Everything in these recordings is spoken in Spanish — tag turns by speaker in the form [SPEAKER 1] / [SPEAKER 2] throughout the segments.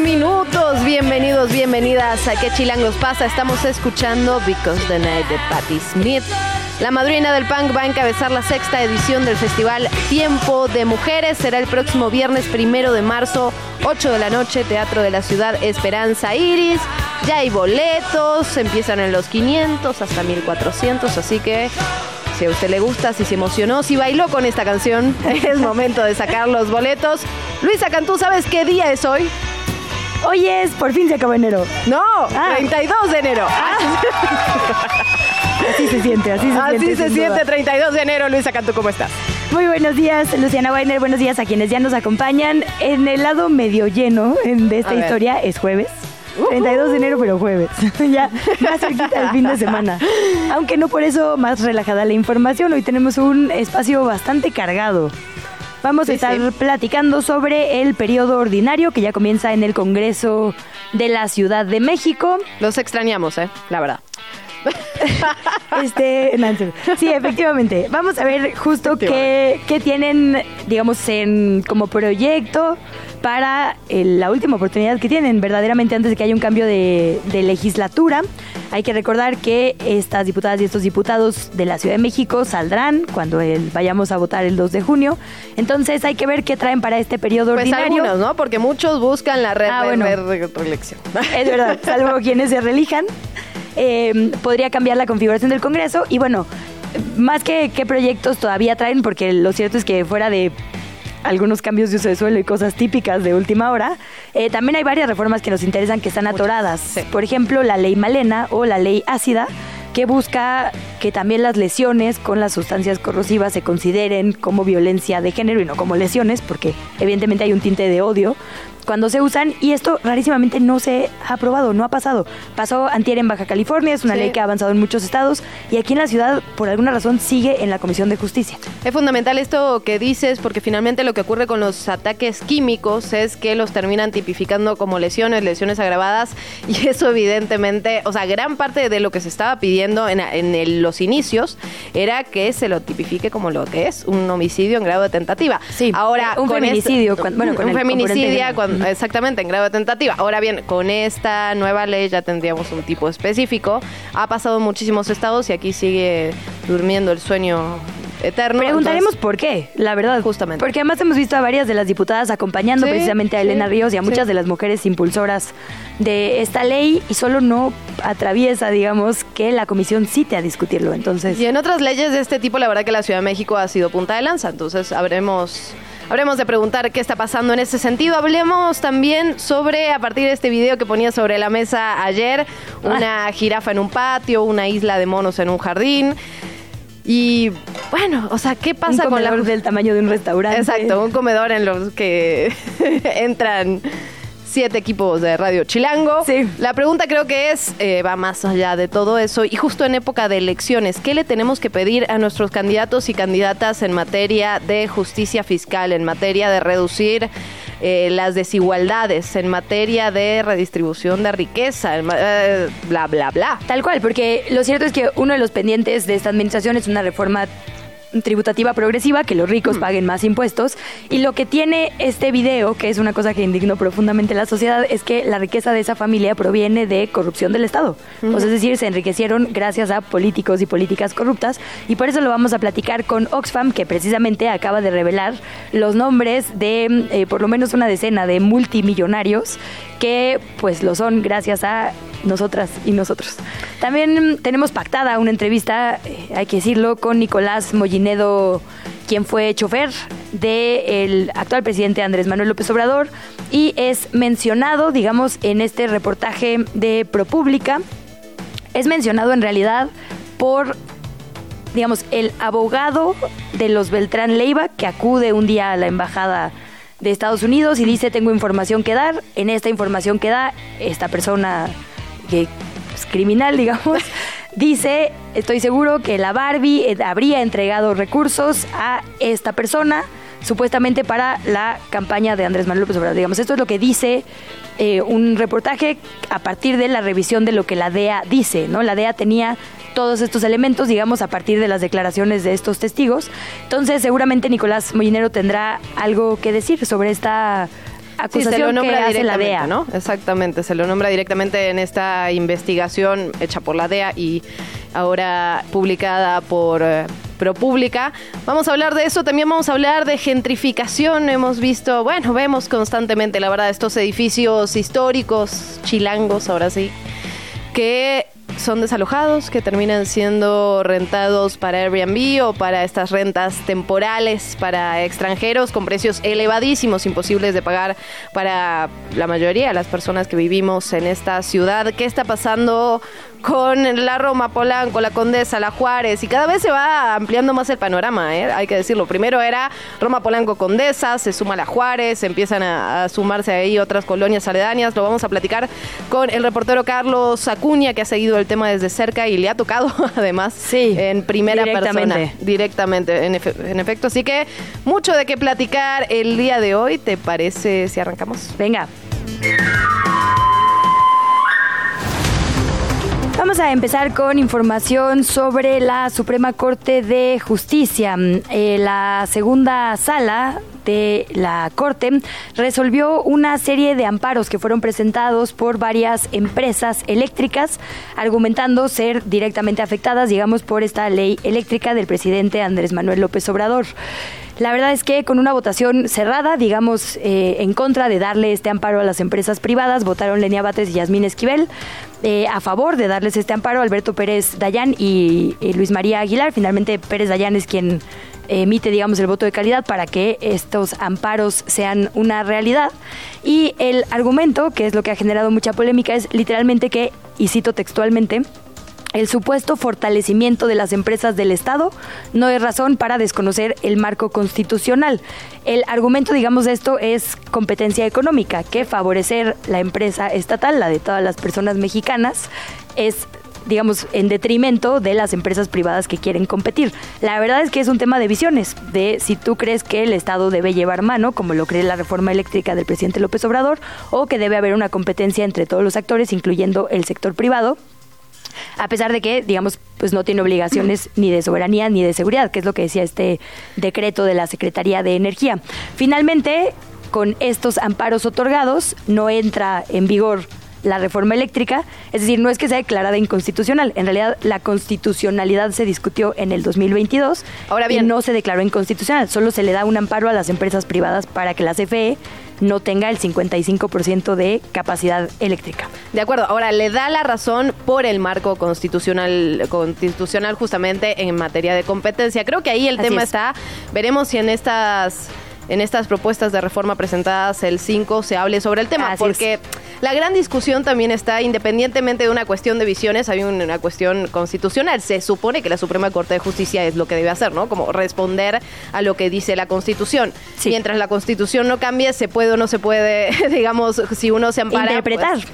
[SPEAKER 1] Minutos. Bienvenidos, bienvenidas a ¿Qué chilangos pasa? Estamos escuchando Because the Night de Patti Smith. La madrina del punk va a encabezar la sexta edición del festival Tiempo de Mujeres. Será el próximo viernes primero de marzo, 8 de la noche, Teatro de la Ciudad Esperanza Iris. Ya hay boletos, empiezan en los 500 hasta 1400, así que si a usted le gusta, si se emocionó, si bailó con esta canción, es momento de sacar los boletos. Luisa Cantú, ¿sabes qué día es hoy?
[SPEAKER 2] Hoy es, por fin se acabó enero.
[SPEAKER 1] No,
[SPEAKER 2] Ah.
[SPEAKER 1] 32 de enero.
[SPEAKER 2] Así se siente, así se
[SPEAKER 1] Así
[SPEAKER 2] siente.
[SPEAKER 1] se
[SPEAKER 2] sin
[SPEAKER 1] siente
[SPEAKER 2] duda.
[SPEAKER 1] 32 de enero. Luisa Cantú, ¿cómo estás?
[SPEAKER 2] Muy buenos días, Luciana Weiner. Buenos días a quienes ya nos acompañan. En el lado medio lleno en- de esta historia es jueves. 32 de enero, pero jueves. ya más cerquita del fin de semana. Aunque no por eso más relajada la información. Hoy tenemos un espacio bastante cargado. Vamos a estar
[SPEAKER 1] sí.
[SPEAKER 2] platicando sobre el periodo ordinario que ya comienza en el Congreso de la Ciudad de México.
[SPEAKER 1] Los extrañamos, ¿eh? La verdad.
[SPEAKER 2] Este, serio. sí, efectivamente. Vamos a ver justo qué, qué tienen, digamos, en, como proyecto para eh, la última oportunidad que tienen, verdaderamente antes de que haya un cambio de, de legislatura. Hay que recordar que estas diputadas y estos diputados de la Ciudad de México saldrán cuando el- vayamos a votar el 2 de junio. Entonces hay que ver qué traen para este periodo
[SPEAKER 1] Pues
[SPEAKER 2] ordinario.
[SPEAKER 1] algunos, ¿no? Porque muchos buscan la red
[SPEAKER 2] Ah,
[SPEAKER 1] de
[SPEAKER 2] bueno.
[SPEAKER 1] re- reelección.
[SPEAKER 2] Es verdad, salvo quienes se relijan. Eh, podría cambiar la configuración del Congreso y bueno, más que qué proyectos todavía traen, porque lo cierto es que fuera de algunos cambios de uso de suelo y cosas típicas de última hora, eh, también hay varias reformas que nos interesan que están atoradas.
[SPEAKER 1] sí.
[SPEAKER 2] Por ejemplo, la ley Malena o la ley ácida, que busca que también las lesiones con las sustancias corrosivas se consideren como violencia de género y no como lesiones, porque evidentemente hay un tinte de odio cuando se usan y esto rarísimamente no se ha aprobado, no ha pasado. Pasó antier en Baja California, es una
[SPEAKER 1] Sí.
[SPEAKER 2] ley que ha avanzado en muchos estados y aquí en la ciudad por alguna razón sigue en la Comisión de Justicia.
[SPEAKER 1] Es fundamental esto que dices porque finalmente lo que ocurre con los ataques químicos es que los terminan tipificando como lesiones, lesiones agravadas y eso evidentemente, o sea, gran parte de lo que se estaba pidiendo en, en el- los inicios era que se lo tipifique como lo que es, un homicidio en grado de tentativa.
[SPEAKER 2] Sí,
[SPEAKER 1] ahora
[SPEAKER 2] un
[SPEAKER 1] con
[SPEAKER 2] feminicidio,
[SPEAKER 1] este-
[SPEAKER 2] cuan- bueno, con
[SPEAKER 1] un
[SPEAKER 2] el
[SPEAKER 1] feminicidio
[SPEAKER 2] de-
[SPEAKER 1] exactamente en grado de tentativa. Ahora bien, con esta nueva ley ya tendríamos un tipo específico. Ha pasado en muchísimos estados y aquí sigue durmiendo el sueño eterno.
[SPEAKER 2] Preguntaremos
[SPEAKER 1] Entonces,
[SPEAKER 2] por qué, la verdad.
[SPEAKER 1] Justamente.
[SPEAKER 2] Porque además hemos visto a varias de las diputadas acompañando
[SPEAKER 1] Sí,
[SPEAKER 2] precisamente a
[SPEAKER 1] sí,
[SPEAKER 2] Elena Ríos y a
[SPEAKER 1] sí.
[SPEAKER 2] muchas de las mujeres impulsoras de esta ley y solo no atraviesa, digamos, que la comisión cite a discutirlo. Entonces,
[SPEAKER 1] Y en otras leyes de este tipo, la verdad que la Ciudad de México ha sido punta de lanza. Entonces, habremos, habremos de preguntar qué está pasando en ese sentido. Hablemos también sobre, a partir de este video que ponía sobre la mesa ayer, una jirafa en un patio, una isla de monos en un jardín. Y bueno, o sea, ¿qué
[SPEAKER 2] un
[SPEAKER 1] pasa con la
[SPEAKER 2] del tamaño de un restaurante.
[SPEAKER 1] Exacto, un comedor en los que entran siete equipos de Radio Chilango.
[SPEAKER 2] Sí.
[SPEAKER 1] La pregunta creo que es, eh, va más allá de todo eso, y justo en época de elecciones, ¿qué le tenemos que pedir a nuestros candidatos y candidatas en materia de justicia fiscal, en materia de reducir eh, las desigualdades, en materia de redistribución de riqueza, en eh, bla, bla, bla?
[SPEAKER 2] Tal cual, porque lo cierto es que uno de los pendientes de esta administración es una reforma tributativa progresiva, que los ricos paguen más impuestos. Y lo que tiene este video, que es una cosa que indignó profundamente la sociedad, es que la riqueza de esa familia proviene de corrupción del Estado. Sea, es decir, se enriquecieron gracias a políticos y políticas corruptas. Y por eso lo vamos a platicar con Oxfam, que precisamente acaba de revelar los nombres de eh, por lo menos una decena de multimillonarios que pues lo son gracias a nosotras y nosotros. También tenemos pactada una entrevista, eh, hay que decirlo, con Nicolás Mollinedo, quien fue chofer del actual presidente Andrés Manuel López Obrador y es mencionado, digamos, en este reportaje de ProPública. Es mencionado en realidad por digamos, el abogado de los Beltrán Leiva que acude un día a la embajada de Estados Unidos y dice, tengo información que dar. En esta información que da esta persona que es criminal, digamos, dice, estoy seguro que la Barbie eh, habría entregado recursos a esta persona supuestamente para la campaña de Andrés Manuel López Obrador. Digamos, esto es lo que dice eh, un reportaje a partir de la revisión de lo que la DEA dice, ¿no? La DEA tenía todos estos elementos, digamos, a partir de las declaraciones de estos testigos. Entonces, seguramente Nicolás Molinero tendrá algo que decir sobre esta acusación
[SPEAKER 1] se lo nombra
[SPEAKER 2] que hace la
[SPEAKER 1] directamente,
[SPEAKER 2] DEA.
[SPEAKER 1] ¿no? Exactamente, se lo nombra directamente en esta investigación hecha por la DEA y ahora publicada por eh, ProPública. Vamos a hablar de eso, también vamos a hablar de gentrificación. Hemos visto, bueno, vemos constantemente, la verdad, estos edificios históricos, chilangos, ahora sí, que son desalojados, que terminan siendo rentados para Airbnb o para estas rentas temporales para extranjeros con precios elevadísimos, imposibles de pagar para la mayoría de las personas que vivimos en esta ciudad. ¿Qué está pasando con la Roma, Polanco, la Condesa, la Juárez? Y cada vez se va ampliando más el panorama, ¿eh? hay que decirlo. Primero era Roma, Polanco, Condesa, se suma la Juárez, empiezan a, a sumarse ahí otras colonias aledañas. Lo vamos a platicar con el reportero Carlos Acuña, que ha seguido el tema desde cerca y le ha tocado además
[SPEAKER 2] Sí,
[SPEAKER 1] en primera
[SPEAKER 2] directamente.
[SPEAKER 1] persona. Directamente, en, efe- en efecto. Así que mucho de qué platicar el día de hoy. ¿Te parece si arrancamos?
[SPEAKER 2] Venga. Vamos a empezar con información sobre la Suprema Corte de Justicia. Eh, la segunda sala de la Corte resolvió una serie de amparos que fueron presentados por varias empresas eléctricas, argumentando ser directamente afectadas, digamos, por esta ley eléctrica del presidente Andrés Manuel López Obrador. La verdad es que con una votación cerrada, digamos, eh, en contra de darle este amparo a las empresas privadas, votaron Lenia Batres y Yasmín Esquivel. Eh, a favor de darles este amparo, Alberto Pérez Dayán y, y Luis María Aguilar. Finalmente, Pérez Dayán es quien emite, digamos, el voto de calidad para que estos amparos sean una realidad. Y el argumento, que es lo que ha generado mucha polémica, es literalmente que, y cito textualmente, el supuesto fortalecimiento de las empresas del Estado no es razón para desconocer el marco constitucional. El argumento, digamos, de esto es competencia económica, que favorecer la empresa estatal, la de todas las personas mexicanas, es digamos, en detrimento de las empresas privadas que quieren competir. La verdad es que es un tema de visiones, de si tú crees que el Estado debe llevar mano, como lo cree la reforma eléctrica del presidente López Obrador, o que debe haber una competencia entre todos los actores, incluyendo el sector privado, a pesar de que, digamos, pues no tiene obligaciones ni de soberanía ni de seguridad, que es lo que decía este decreto de la Secretaría de Energía. Finalmente, con estos amparos otorgados, no entra en vigor la reforma eléctrica, es decir, no es que sea declarada inconstitucional, en realidad la constitucionalidad se discutió en el 2022
[SPEAKER 1] Ahora
[SPEAKER 2] y
[SPEAKER 1] bien-
[SPEAKER 2] no se declaró inconstitucional, solo se le da un amparo a las empresas privadas para que la CFE no tenga el 55% de capacidad eléctrica.
[SPEAKER 1] De acuerdo, ahora le da la razón por el marco constitucional, constitucional justamente en materia de competencia. Creo que ahí el
[SPEAKER 2] Así
[SPEAKER 1] tema
[SPEAKER 2] es.
[SPEAKER 1] está. Veremos si en estas en estas propuestas de reforma presentadas el 5 se hable sobre el tema,
[SPEAKER 2] Así
[SPEAKER 1] porque la gran discusión también está, independientemente de una cuestión de visiones, hay un- una cuestión constitucional. Se supone que la Suprema Corte de Justicia es lo que debe hacer, ¿no? Como responder a lo que dice la Constitución.
[SPEAKER 2] Sí.
[SPEAKER 1] Mientras la Constitución no cambie, se puede o no se puede, digamos, si uno se ampara...
[SPEAKER 2] Interpretar.
[SPEAKER 1] pues,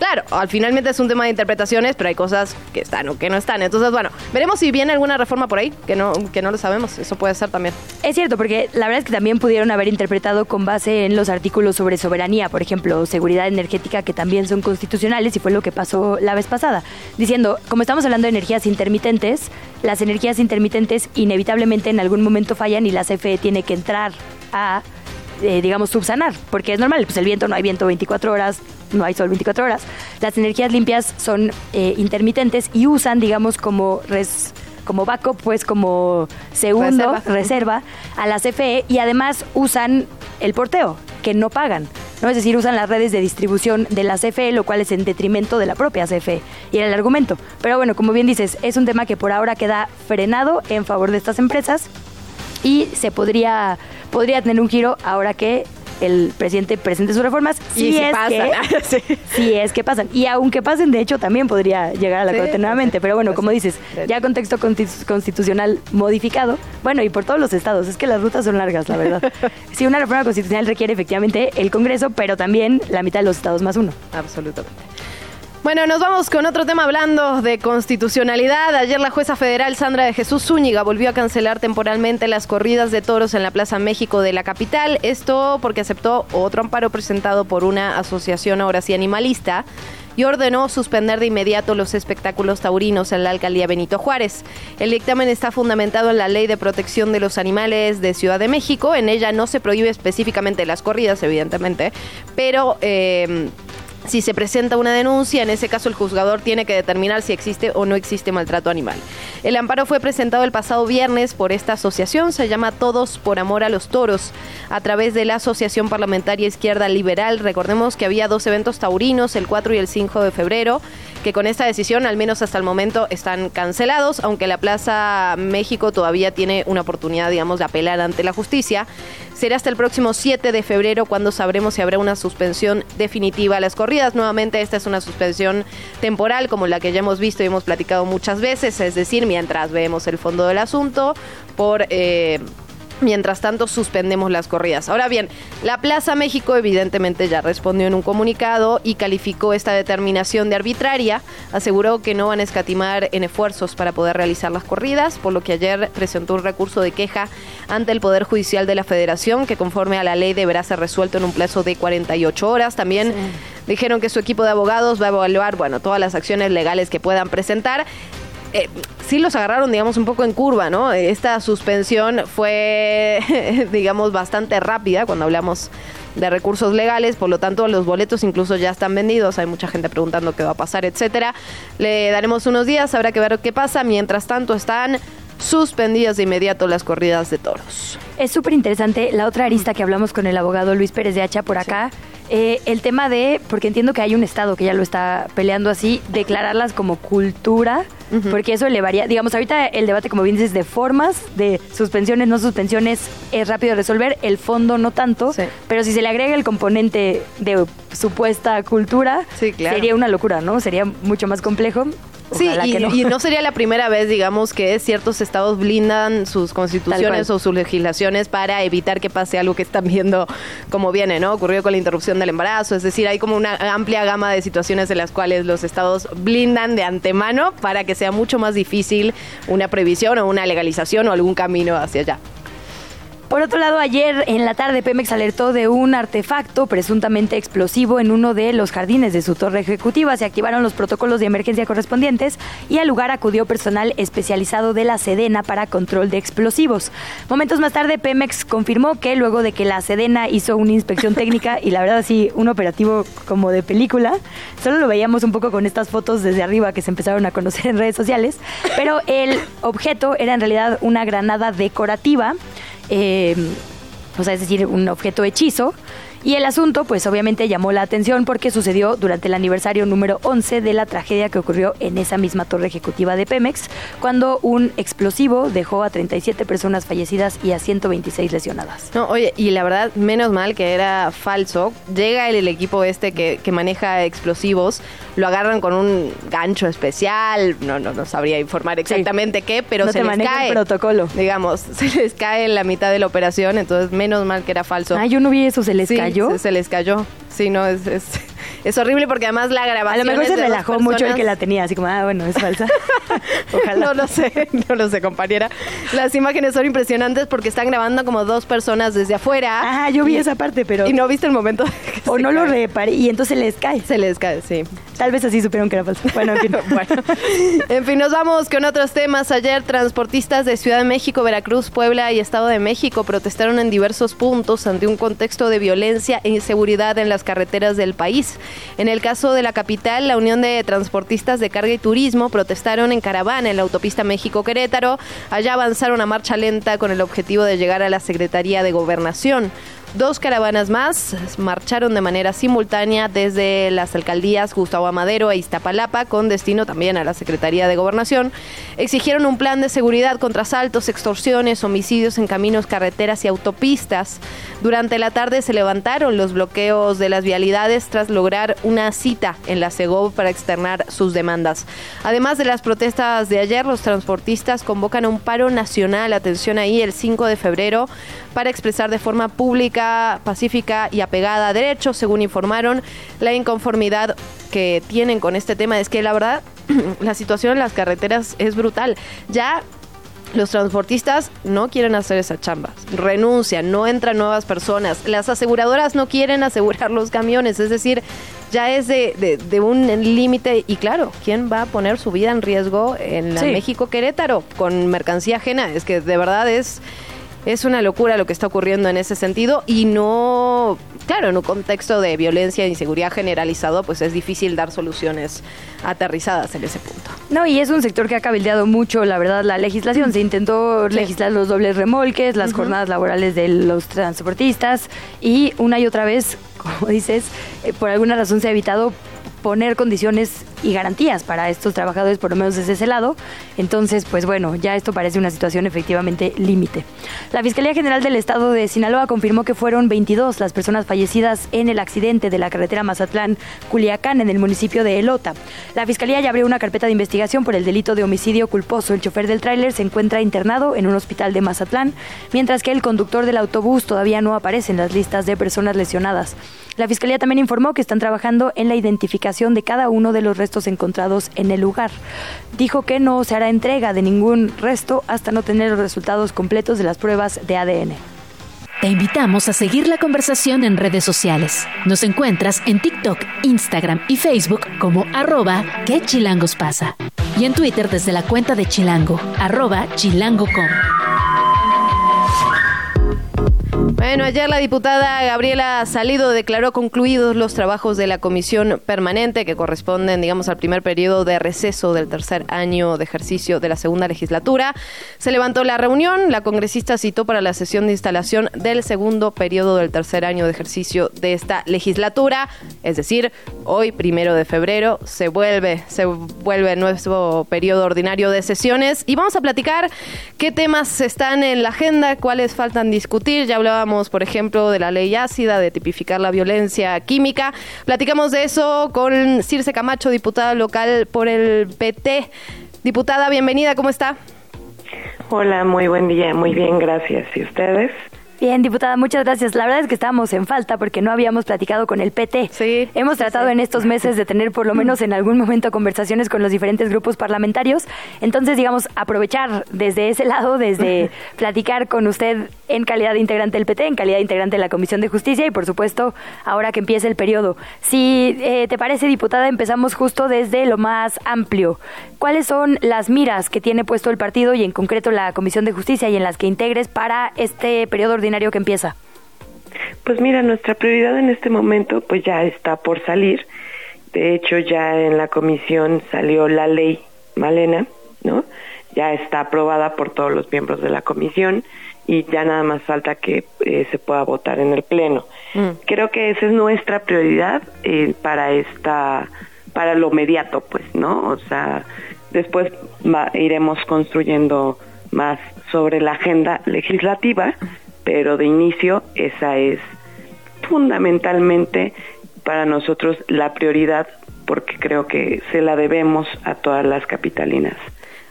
[SPEAKER 1] Claro, al finalmente es un tema de interpretaciones, pero hay cosas que están o que no están. Entonces, bueno, veremos si viene alguna reforma por ahí, que no, que no lo sabemos. Eso puede ser también.
[SPEAKER 2] Es cierto, porque la verdad es que también pudieron haber interpretado con base en los artículos sobre soberanía, por ejemplo, seguridad energética, que también son constitucionales, y fue lo que pasó la vez pasada, diciendo, como estamos hablando de energías intermitentes, las energías intermitentes inevitablemente en algún momento fallan y la CFE tiene que entrar a, eh, digamos, subsanar, porque es normal, pues el viento no hay viento 24 horas, no hay sol 24 horas. Las energías limpias son eh, intermitentes y usan, digamos, como res como backup, pues como segundo,
[SPEAKER 1] Reserva.
[SPEAKER 2] reserva, a la CFE y además usan el porteo, que no pagan. ¿no? Es decir, usan las redes de distribución de la CFE, lo cual es en detrimento de la propia CFE. Y era el argumento. Pero bueno, como bien dices, es un tema que por ahora queda frenado en favor de estas empresas y se podría, podría tener un giro ahora que el presidente presente sus reformas.
[SPEAKER 1] Y
[SPEAKER 2] si es
[SPEAKER 1] pasan.
[SPEAKER 2] que,
[SPEAKER 1] Sí.
[SPEAKER 2] si es que pasan. Y aunque pasen, de hecho, también podría llegar a la
[SPEAKER 1] Sí,
[SPEAKER 2] Corte nuevamente.
[SPEAKER 1] sí,
[SPEAKER 2] Pero bueno, como dices, ya contexto consti- constitucional modificado. Bueno, y por todos los estados. Es que las rutas son largas, la verdad. sí, una reforma constitucional requiere efectivamente el Congreso, pero también la mitad de los estados más uno.
[SPEAKER 1] Absolutamente. Bueno, nos vamos con otro tema hablando de constitucionalidad. Ayer la jueza federal Sandra de Jesús Zúñiga volvió a cancelar temporalmente las corridas de toros en la Plaza México de la capital. Esto porque aceptó otro amparo presentado por una asociación ahora sí animalista y ordenó suspender de inmediato los espectáculos taurinos en la alcaldía Benito Juárez. El dictamen está fundamentado en la Ley de Protección de los Animales de Ciudad de México. En ella no se prohíbe específicamente las corridas, evidentemente, pero... eh, si se presenta una denuncia, en ese caso el juzgador tiene que determinar si existe o no existe maltrato animal. El amparo fue presentado el pasado viernes por esta asociación, se llama Todos por Amor a los Toros, a través de la Asociación Parlamentaria Izquierda Liberal. Recordemos que había dos eventos taurinos, el 4 y el 5 de febrero, que con esta decisión, al menos hasta el momento, están cancelados, aunque la Plaza México todavía tiene una oportunidad, digamos, de apelar ante la justicia. Será hasta el próximo 7 de febrero cuando sabremos si habrá una suspensión definitiva a las corridas. Nuevamente, esta es una suspensión temporal, como la que ya hemos visto y hemos platicado muchas veces, es decir, mientras vemos el fondo del asunto, por... eh, Mientras tanto, suspendemos las corridas. Ahora bien, la Plaza México evidentemente ya respondió en un comunicado y calificó esta determinación de arbitraria. Aseguró que no van a escatimar en esfuerzos para poder realizar las corridas, por lo que ayer presentó un recurso de queja ante el Poder Judicial de la Federación, que conforme a la ley deberá ser resuelto en un plazo de 48 horas. También dijeron que su equipo de abogados va a evaluar, bueno, todas las acciones legales que puedan presentar eh, sí los agarraron, digamos, un poco en curva, ¿no? Esta suspensión fue, digamos, bastante rápida cuando hablamos de recursos legales, por lo tanto los boletos incluso ya están vendidos, hay mucha gente preguntando qué va a pasar, etcétera. Le daremos unos días, habrá que ver qué pasa. Mientras tanto están suspendidas de inmediato las corridas de toros.
[SPEAKER 2] Es súper interesante la otra arista que hablamos con el abogado Luis Pérez de Hacha por acá. eh, el tema de, porque entiendo que hay un estado que ya lo está peleando así, declararlas como cultura, porque eso elevaría, digamos, ahorita el debate, como bien dices, de formas, de suspensiones, no suspensiones, es rápido de resolver, el fondo no tanto,
[SPEAKER 1] Sí.
[SPEAKER 2] pero si se le agrega el componente de supuesta cultura,
[SPEAKER 1] Sí, claro.
[SPEAKER 2] sería una locura, ¿no? Sería mucho más complejo.
[SPEAKER 1] Sí, y no. sería la primera vez, digamos, que ciertos estados blindan sus constituciones o sus legislaciones para evitar que pase algo que están viendo como viene, ¿no? Ocurrió con la interrupción del embarazo, es decir, hay como una amplia gama de situaciones en las cuales los estados blindan de antemano para que sea mucho más difícil una previsión o una legalización o algún camino hacia allá.
[SPEAKER 2] Por otro lado, ayer en la tarde Pemex alertó de un artefacto presuntamente explosivo en uno de los jardines de su torre ejecutiva. Se activaron los protocolos de emergencia correspondientes y al lugar acudió personal especializado de la Sedena para control de explosivos. Momentos más tarde, Pemex confirmó que luego de que la Sedena hizo una inspección técnica y la verdad sí, un operativo como de película, solo lo veíamos un poco con estas fotos desde arriba que se empezaron a conocer en redes sociales, pero el objeto era en realidad una granada decorativa eh, o sea, es decir, un objeto hechizo. Y el asunto, pues obviamente llamó la atención porque sucedió durante el aniversario número 11 de la tragedia que ocurrió en esa misma torre ejecutiva de Pemex, cuando un explosivo dejó a 37 personas fallecidas y a 126 lesionadas.
[SPEAKER 1] No, oye, y la verdad, menos mal que era falso. Llega el, el equipo este que, que maneja explosivos, lo agarran con un gancho especial, no, no, no sabría informar exactamente qué, pero
[SPEAKER 2] No
[SPEAKER 1] se les
[SPEAKER 2] maneja el
[SPEAKER 1] cae.
[SPEAKER 2] protocolo.
[SPEAKER 1] Digamos, se les cae en la mitad de la operación, entonces menos mal que era falso.
[SPEAKER 2] Ah, yo no vi eso, se les
[SPEAKER 1] Sí,
[SPEAKER 2] cayó.
[SPEAKER 1] Se, se les cayó. Sí, no, es, es, es horrible porque además la
[SPEAKER 2] A
[SPEAKER 1] grabación.
[SPEAKER 2] lo mejor se relajó mucho el que la tenía, así como, ah, bueno, es falsa. Ojalá.
[SPEAKER 1] No lo sé, no lo sé, compañera. Las imágenes son impresionantes porque están grabando como dos personas desde afuera.
[SPEAKER 2] Ah, yo vi
[SPEAKER 1] Y-
[SPEAKER 2] esa parte, pero...
[SPEAKER 1] Y no viste el momento que
[SPEAKER 2] o
[SPEAKER 1] se
[SPEAKER 2] no lo
[SPEAKER 1] cae.
[SPEAKER 2] reparé y entonces les cae.
[SPEAKER 1] Se les cae, sí.
[SPEAKER 2] Tal vez así supieron que era falso. En fin.
[SPEAKER 1] bueno, en fin, nos vamos con otros temas. Ayer, transportistas de Ciudad de México, Veracruz, Puebla y Estado de México protestaron en diversos puntos ante un contexto de violencia e inseguridad en las carreteras del país. En el caso de la capital, la Unión de Transportistas de Carga y Turismo protestaron en caravana en la autopista México-Querétaro. Allá avanzaron a marcha lenta con el objetivo de llegar a la Secretaría de Gobernación. Dos caravanas más marcharon de manera simultánea desde las alcaldías Gustavo Amadero e Iztapalapa, con destino también a la Secretaría de Gobernación. Exigieron un plan de seguridad contra asaltos, extorsiones, homicidios en caminos, carreteras y autopistas. Durante la tarde se levantaron los bloqueos de las vialidades tras lograr una cita en la Segov para externar sus demandas. Además de las protestas de ayer, los transportistas convocan un paro nacional, atención ahí, el 5 de febrero, para expresar de forma pública, pacífica y apegada a derechos, según informaron. La inconformidad que tienen con este tema es que la verdad la situación en las carreteras es brutal. Ya los transportistas no quieren hacer esa chamba, renuncian, no entran nuevas personas, las aseguradoras no quieren asegurar los camiones, es decir, ya es de, de, un límite y claro, ¿quién va a poner su vida en riesgo en la México Querétaro con mercancía ajena? Es que de verdad es es una locura lo que está ocurriendo en ese sentido y no, claro, en un contexto de violencia e inseguridad generalizado, pues es difícil dar soluciones aterrizadas en ese punto.
[SPEAKER 2] No, y es un sector que ha cabildeado mucho, la verdad, la legislación. Se intentó legislar los dobles remolques, las jornadas laborales de los transportistas y una y otra vez, como dices, eh, por alguna razón se ha evitado poner condiciones y garantías para estos trabajadores, por lo menos desde ese lado. Entonces, pues bueno, ya esto parece una situación efectivamente límite. La Fiscalía General del Estado de Sinaloa confirmó que fueron 22 las personas fallecidas en el accidente de la carretera Mazatlán-Culiacán en el municipio de Elota. La Fiscalía ya abrió una carpeta de investigación por el delito de homicidio culposo. El chofer del tráiler se encuentra internado en un hospital de Mazatlán, mientras que el conductor del autobús todavía no aparece en las listas de personas lesionadas. La Fiscalía también informó que están trabajando en la identificación de cada uno de los encontrados en el lugar. Dijo que no se hará entrega de ningún resto hasta no tener los resultados completos de las pruebas de ADN.
[SPEAKER 3] Te invitamos a seguir la conversación en redes sociales. Nos encuentras en TikTok, Instagram y Facebook como arroba que pasa. Y en Twitter desde la cuenta de Chilango, arroba chilango.com.
[SPEAKER 1] Bueno, ayer la diputada Gabriela Salido declaró concluidos los trabajos de la comisión permanente que corresponden, digamos, al primer periodo de receso del tercer año de ejercicio de la segunda legislatura. Se levantó la reunión, la congresista citó para la sesión de instalación del segundo periodo del tercer año de ejercicio de esta legislatura, es decir, hoy, primero de febrero, se vuelve, se vuelve nuestro periodo ordinario de sesiones y vamos a platicar qué temas están en la agenda, cuáles faltan discutir. Ya hablábamos por ejemplo, de la ley ácida, de tipificar la violencia química. Platicamos de eso con Circe Camacho, diputada local por el PT. Diputada, bienvenida, ¿cómo está?
[SPEAKER 4] Hola, muy buen día, muy bien, gracias. ¿Y ustedes?
[SPEAKER 2] Bien, diputada, muchas gracias. La verdad es que estábamos en falta porque no habíamos platicado con el PT.
[SPEAKER 1] Sí.
[SPEAKER 2] Hemos tratado en estos meses de tener por lo menos en algún momento conversaciones con los diferentes grupos parlamentarios. Entonces, digamos, aprovechar desde ese lado, desde platicar con usted en calidad de integrante del PT, en calidad de integrante de la Comisión de Justicia y, por supuesto, ahora que empieza el periodo. Si eh, te parece, diputada, empezamos justo desde lo más amplio. ¿Cuáles son las miras que tiene puesto el partido y en concreto la Comisión de Justicia y en las que integres para este periodo ordinario? Que empieza?
[SPEAKER 4] Pues mira, nuestra prioridad en este momento pues ya está por salir. De hecho, ya en la comisión salió la ley Malena, ¿no? Ya está aprobada por todos los miembros de la comisión y ya nada más falta que eh, se pueda votar en el pleno. Mm. Creo que esa es nuestra prioridad eh, para esta para lo mediato, pues, ¿no? O sea, después iremos construyendo más sobre la agenda legislativa, pero de inicio esa es fundamentalmente para nosotros la prioridad porque creo que se la debemos a todas las capitalinas.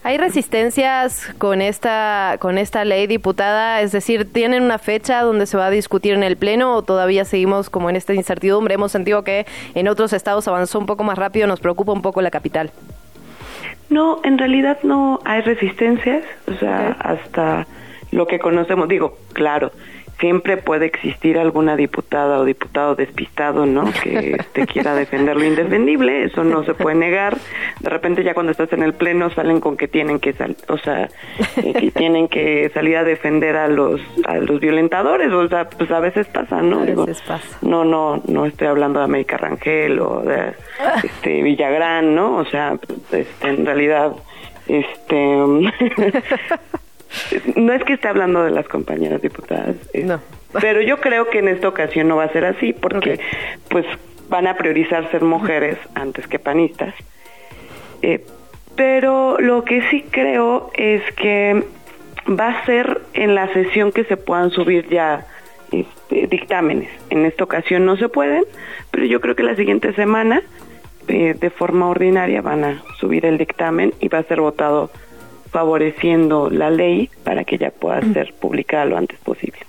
[SPEAKER 1] ¿Hay resistencias con esta con esta ley diputada? Es decir, ¿tienen una fecha donde se va a discutir en el Pleno o todavía seguimos como en esta incertidumbre? Hemos sentido que en otros estados avanzó un poco más rápido, nos preocupa un poco la capital.
[SPEAKER 4] No, en realidad no hay resistencias, o sea, hasta lo que conocemos, digo, claro, siempre puede existir alguna diputada o diputado despistado, ¿no? Que te quiera defender lo indefendible, eso no se puede negar. De repente ya cuando estás en el pleno salen con que tienen que sal o sea, eh, que tienen que salir a defender a los a los violentadores, o sea, pues a veces pasa, ¿no?
[SPEAKER 1] A veces pasa.
[SPEAKER 4] No, no, no estoy hablando de América Rangel o de este Villagrán, ¿no? O sea, este, en realidad este no es que esté hablando de las compañeras diputadas, Pero yo creo que en esta ocasión no va a ser así porque pues van a priorizar ser mujeres antes que panistas. Eh, pero lo que sí creo es que va a ser en la sesión que se puedan subir ya este, dictámenes. En esta ocasión no se pueden, pero yo creo que la siguiente semana eh, de forma ordinaria van a subir el dictamen y va a ser votado favoreciendo la ley para que ya pueda ser publicada lo antes posible.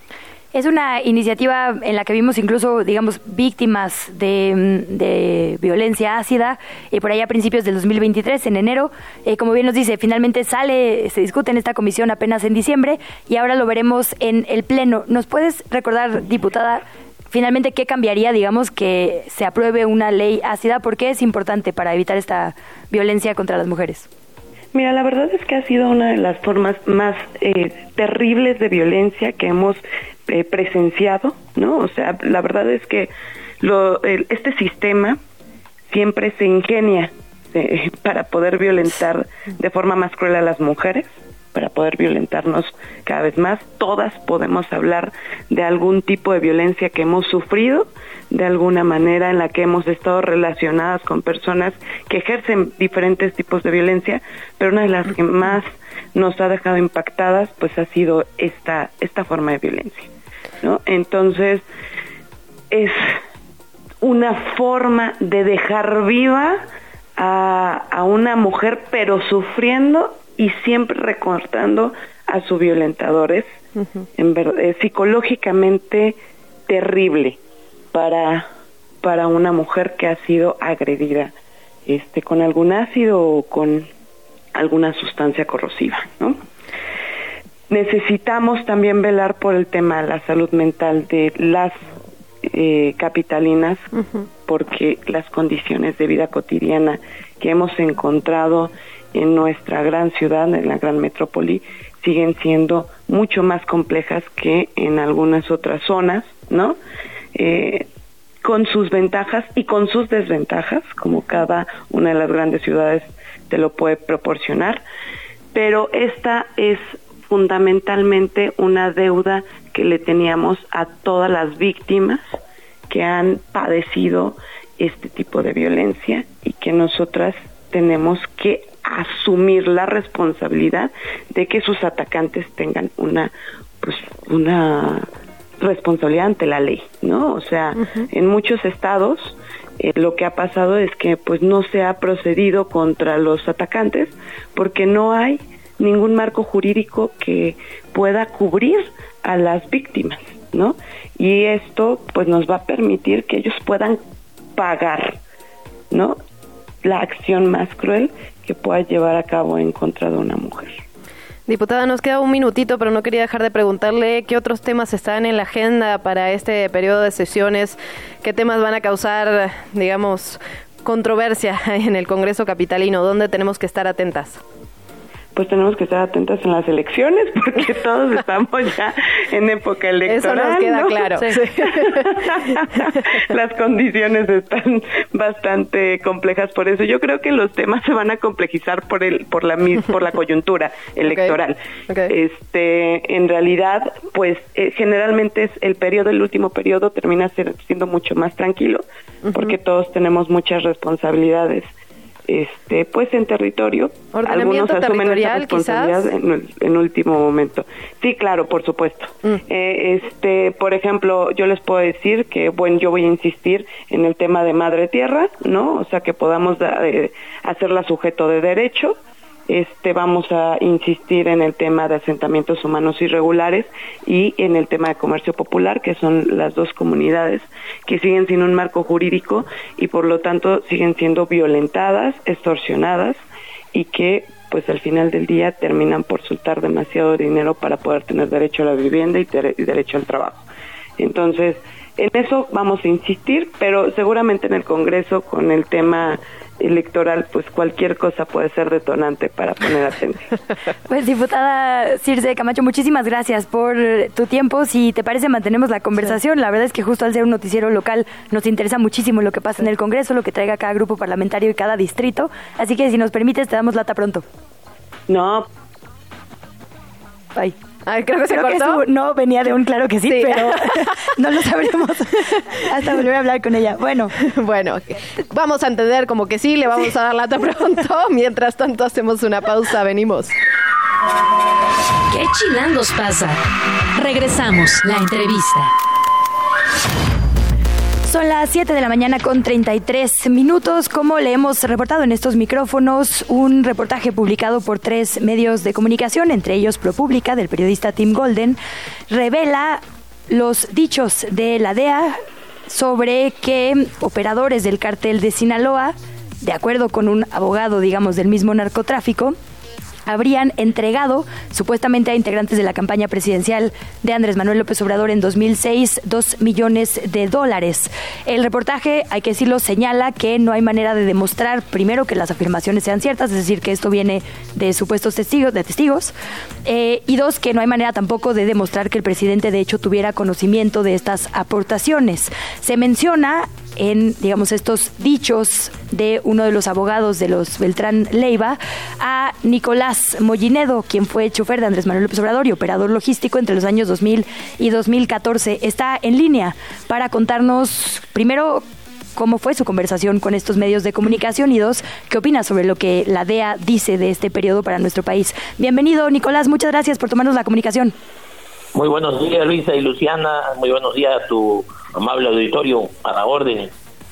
[SPEAKER 2] Es una iniciativa en la que vimos incluso, digamos, víctimas de, violencia ácida, y por ahí a principios del 2023, en enero. Eh, como bien nos dice, finalmente sale, se discute en esta comisión apenas en diciembre y ahora lo veremos en el Pleno. ¿Nos puedes recordar, diputada, finalmente qué cambiaría, digamos, que se apruebe una ley ácida? ¿Por qué es importante para evitar esta violencia contra las mujeres?
[SPEAKER 4] Mira, la verdad es que ha sido una de las formas más eh, terribles de violencia que hemos eh, presenciado, ¿no? O sea, la verdad es que lo, este sistema siempre se ingenia eh, para poder violentar de forma más cruel a las mujeres, para poder violentarnos cada vez más. Todas podemos hablar de algún tipo de violencia que hemos sufrido, de alguna manera en la que hemos estado relacionadas con personas que ejercen diferentes tipos de violencia, pero una de las que más nos ha dejado impactadas pues ha sido esta esta forma de violencia. ¿no? Entonces, es una forma de dejar viva a, a una mujer, pero sufriendo y siempre recortando a sus violentadores. en es psicológicamente terrible para, para una mujer que ha sido agredida este, con algún ácido o con alguna sustancia corrosiva, ¿no? Necesitamos también velar por el tema de la salud mental de las eh, capitalinas, porque las condiciones de vida cotidiana que hemos encontrado en nuestra gran ciudad, en la gran metrópoli, siguen siendo mucho más complejas que en algunas otras zonas, ¿no? Eh, con sus ventajas y con sus desventajas, como cada una de las grandes ciudades te lo puede proporcionar, pero esta es fundamentalmente una deuda que le teníamos a todas las víctimas que han padecido este tipo de violencia y que nosotras tenemos que asumir la responsabilidad de que sus atacantes tengan una pues una responsabilidad ante la ley, ¿no? O sea, en muchos estados eh, lo que ha pasado es que pues no se ha procedido contra los atacantes porque no hay ningún marco jurídico que pueda cubrir a las víctimas, ¿no? Y esto pues nos va a permitir que ellos puedan pagar, ¿no? La acción más cruel que pueda llevar a cabo en contra de una mujer.
[SPEAKER 1] Diputada, nos queda un minutito, pero no quería dejar de preguntarle qué otros temas están en la agenda para este periodo de sesiones, qué temas van a causar, digamos, controversia en el Congreso Capitalino, dónde tenemos que estar atentas
[SPEAKER 4] pues tenemos que estar atentas en las elecciones porque todos estamos ya en época electoral.
[SPEAKER 1] Eso nos queda claro.
[SPEAKER 4] las condiciones están bastante complejas por eso. Yo creo que los temas se van a complejizar por el por la por la coyuntura electoral. Este, en realidad, pues eh, generalmente es el periodo el último periodo termina ser, siendo mucho más tranquilo porque todos tenemos muchas responsabilidades este pues en territorio. Algunos asumen esa responsabilidad en, último momento. Sí claro por supuesto. Mm. eh, este por ejemplo yo les puedo decir que bueno yo voy a insistir en el tema de madre tierra no o sea que podamos eh, hacerla sujeto de derecho este, vamos a insistir en el tema de asentamientos humanos irregulares y en el tema de comercio popular, que son las dos comunidades que siguen sin un marco jurídico y por lo tanto siguen siendo violentadas, extorsionadas y que pues al final del día terminan por soltar demasiado dinero para poder tener derecho a la vivienda y, y derecho al trabajo. Entonces, en eso vamos a insistir, pero seguramente en el Congreso con el tema electoral, pues cualquier cosa puede ser detonante para poner atención.
[SPEAKER 2] Pues diputada Circe Camacho, muchísimas gracias por tu tiempo. Si te parece, mantenemos la conversación. La verdad es que justo al ser un noticiero local nos interesa muchísimo lo que pasa en el Congreso, lo que traiga cada grupo parlamentario y cada distrito. Así que si nos permites, te damos lata pronto.
[SPEAKER 4] No.
[SPEAKER 2] Bye.
[SPEAKER 1] Ay, creo que se cortó.
[SPEAKER 2] no venía de un claro que sí, pero no lo sabremos hasta volver a hablar con ella. Bueno.
[SPEAKER 1] Bueno, vamos a entender como que sí, le vamos a dar lata pronto. Mientras tanto, hacemos una pausa, venimos.
[SPEAKER 3] ¿Qué chilangos pasa? Regresamos, la entrevista.
[SPEAKER 2] Son las 7 de la mañana con 33 minutos. Como le hemos reportado en estos micrófonos, un reportaje publicado por tres medios de comunicación, entre ellos ProPublica, del periodista Tim Golden, revela los dichos de la DEA sobre que operadores del cartel de Sinaloa, de acuerdo con un abogado, digamos, del mismo narcotráfico, habrían entregado supuestamente a integrantes de la campaña presidencial de Andrés Manuel López Obrador en 2006 dos millones de dólares. El reportaje, hay que decirlo, señala que no hay manera de demostrar, primero, que las afirmaciones sean ciertas, es decir, que esto viene de supuestos testigos, de testigos, eh, y dos, que no hay manera tampoco de demostrar que el presidente de hecho tuviera conocimiento de estas aportaciones. Se menciona en, digamos, estos dichos de uno de los abogados de los Beltrán Leiva a Nicolás Mollinedo, quien fue chofer de Andrés Manuel López Obrador y operador logístico entre los años 2000 y 2014. Está en línea para contarnos primero cómo fue su conversación con estos medios de comunicación y dos, qué opina sobre lo que la DEA dice de este periodo para nuestro país. Bienvenido, Nicolás, muchas gracias por tomarnos la comunicación.
[SPEAKER 5] Muy buenos días, Luisa y Luciana. Muy buenos días a tu amable auditorio, a la orden.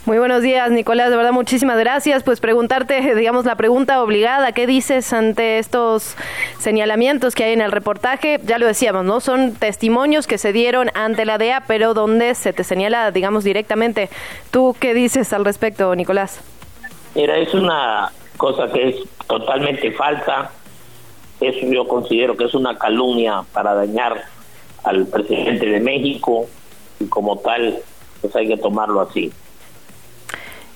[SPEAKER 1] Muy buenos días, Nicolás. De verdad, muchísimas gracias. Pues preguntarte, digamos, la pregunta obligada. ¿Qué dices ante estos señalamientos que hay en el reportaje? Ya lo decíamos, ¿no? Son testimonios que se dieron ante la DEA, pero donde se te señala, digamos, directamente. ¿Tú qué dices al respecto, Nicolás?
[SPEAKER 5] Mira, es una cosa que es totalmente falsa. Eso yo considero que es una calumnia para dañar al presidente de México y como tal, pues hay que tomarlo así.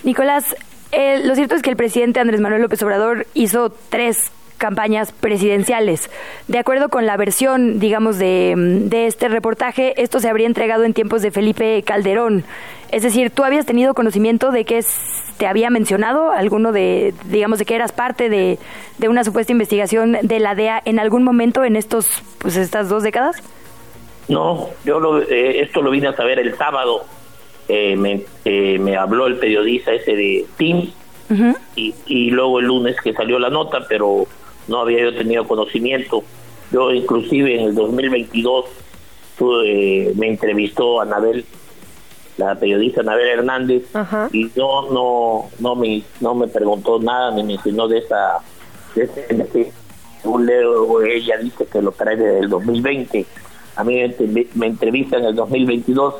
[SPEAKER 2] Nicolás, eh, lo cierto es que el presidente Andrés Manuel López Obrador hizo tres campañas presidenciales. De acuerdo con la versión, digamos, de, de, este reportaje, esto se habría entregado en tiempos de Felipe Calderón. Es decir, ¿tú habías tenido conocimiento de que te había mencionado alguno de, digamos, de que eras parte de, de una supuesta investigación de la DEA en algún momento en estos, pues, estas dos décadas?
[SPEAKER 5] No, yo lo, eh, esto lo vine a saber el sábado. Eh, me, eh, me habló el periodista ese de Teams y, y luego el lunes que salió la nota, pero no había yo tenido conocimiento. Yo inclusive en el 2022 me entrevistó Anabel, la periodista Anabel Hernández, y yo no no me no me preguntó nada, me mencionó de esa de ese, leo ella dice que lo trae desde el 2020 a mí me entrevista en el 2022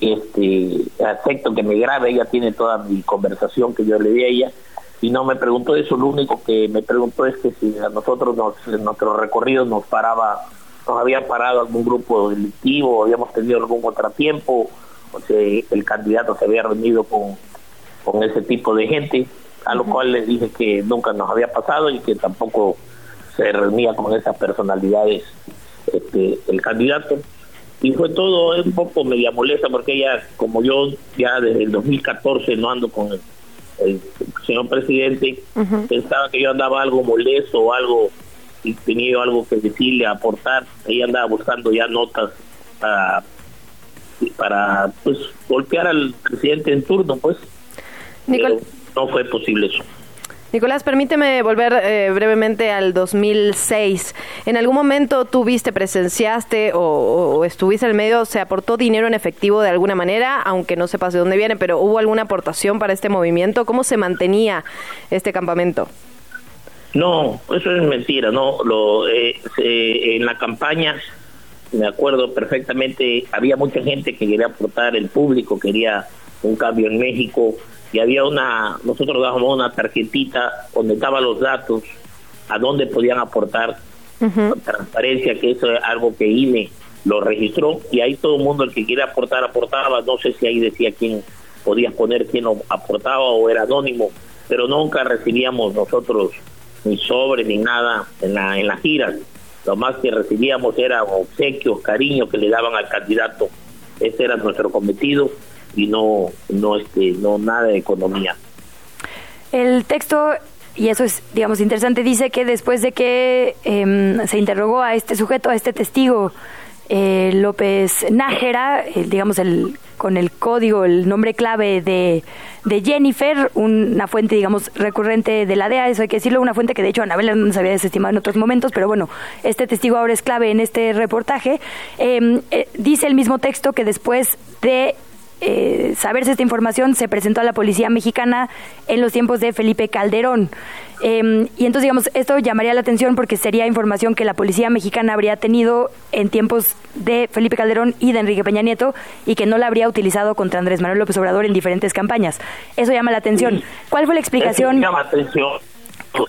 [SPEAKER 5] este acepto que me grabe ella tiene toda mi conversación que yo le di a ella y no me preguntó eso lo único que me preguntó es que si a nosotros nos, en nuestro recorrido nos paraba nos había parado algún grupo delictivo habíamos tenido algún contratiempo o sea el candidato se había reunido con con ese tipo de gente a lo cual le dije que nunca nos había pasado y que tampoco se reunía con esas personalidades este, el candidato. Y fue todo un poco media molesta porque ella como yo ya desde el 2014 no ando con el, señor presidente pensaba que yo andaba algo molesto o algo y tenía algo que decirle aportar. Ella andaba buscando ya notas para para pues golpear al presidente en turno pues. No fue posible eso
[SPEAKER 1] Nicolás, permíteme volver eh, brevemente al 2006. ¿En algún momento tú viste, presenciaste o, estuviste en el medio, se aportó dinero en efectivo de alguna manera, aunque no sepas de dónde viene, pero hubo alguna aportación para este movimiento? ¿Cómo se mantenía este campamento?
[SPEAKER 5] No, eso es mentira, no. Lo, eh, en la campaña, me acuerdo perfectamente, había mucha gente que quería aportar, el público quería un cambio en México y había una, nosotros dábamos una tarjetita donde estaban los datos, a dónde podían aportar transparencia, que eso es algo que INE lo registró, y ahí todo el mundo el que quiere aportar, aportaba, no sé si ahí decía quién podía poner quién aportaba o era anónimo, pero nunca recibíamos nosotros ni sobre ni nada en la, en las giras, lo más que recibíamos era obsequios, cariño que le daban al candidato, ese era nuestro cometido y no no este no nada de economía.
[SPEAKER 2] El texto y eso es, digamos, interesante, dice que después de que em, se interrogó a este sujeto, a este testigo, eh, López Nájera, digamos, el, con el código, el nombre clave de, de, Jennifer, una fuente, digamos, recurrente de la DEA, eso hay que decirlo, una fuente que de hecho Anabel nos había desestimado en otros momentos, pero bueno, este testigo ahora es clave en este reportaje. Em, eh, dice el mismo texto que después de eh, saberse esta información, se presentó a la policía mexicana en los tiempos de Felipe Calderón. Em, y entonces, digamos, esto llamaría la atención porque sería información que la policía mexicana habría tenido en tiempos de Felipe Calderón y de Enrique Peña Nieto y que no la habría utilizado contra Andrés Manuel López Obrador en diferentes campañas. Eso llama la atención. ¿Cuál fue la explicación?
[SPEAKER 5] Eso llama atención.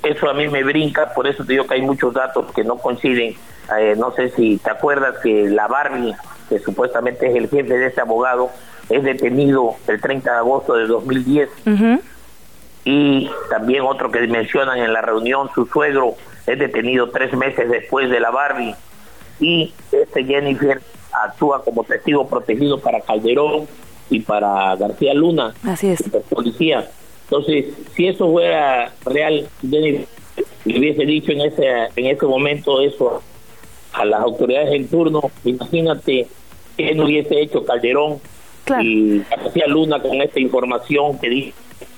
[SPEAKER 5] Eso a mí me brinca, por eso te digo que hay muchos datos que no coinciden. Eh, no sé si te acuerdas que la Barbie, que supuestamente es el jefe de ese abogado, es detenido el 30 de agosto de 2010. Y también otro que mencionan en la reunión, su suegro es detenido tres meses después de la Barbie. Y este Jennifer actúa como testigo protegido para Calderón y para García Luna,
[SPEAKER 2] Así es.
[SPEAKER 5] policía. Entonces, si eso fuera real, Jennifer le hubiese dicho en ese, en ese momento eso a las autoridades en turno, imagínate qué no hubiese hecho Calderón y García Luna con esta información que dice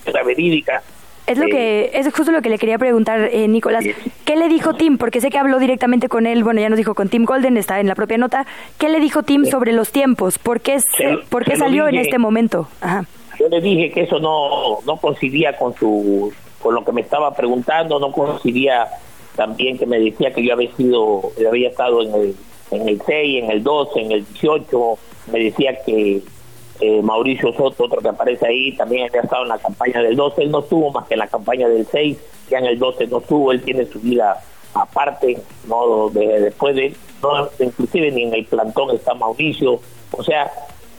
[SPEAKER 5] era verídica.
[SPEAKER 2] Es lo que eh, es justo lo que le quería preguntar, eh, Nicolás. ¿Qué le dijo Tim? Porque sé que habló directamente con él. Bueno, ya nos dijo con Tim Golden, está en la propia nota. ¿Qué le dijo Tim sobre los tiempos? ¿Por qué, ¿por qué salió en este momento? Ajá.
[SPEAKER 5] Yo le dije que eso no no coincidía con su con lo que me estaba preguntando, no coincidía también que me decía que yo había sido había estado en el en el 6, en el 12, en el 18, me decía que eh, Mauricio Soto, otro que aparece ahí, también ha estado en la campaña del 12, él no estuvo más que en la campaña del 6, ya en el 12 no estuvo, él tiene su vida aparte, no después de, no, inclusive ni en el plantón está Mauricio, o sea,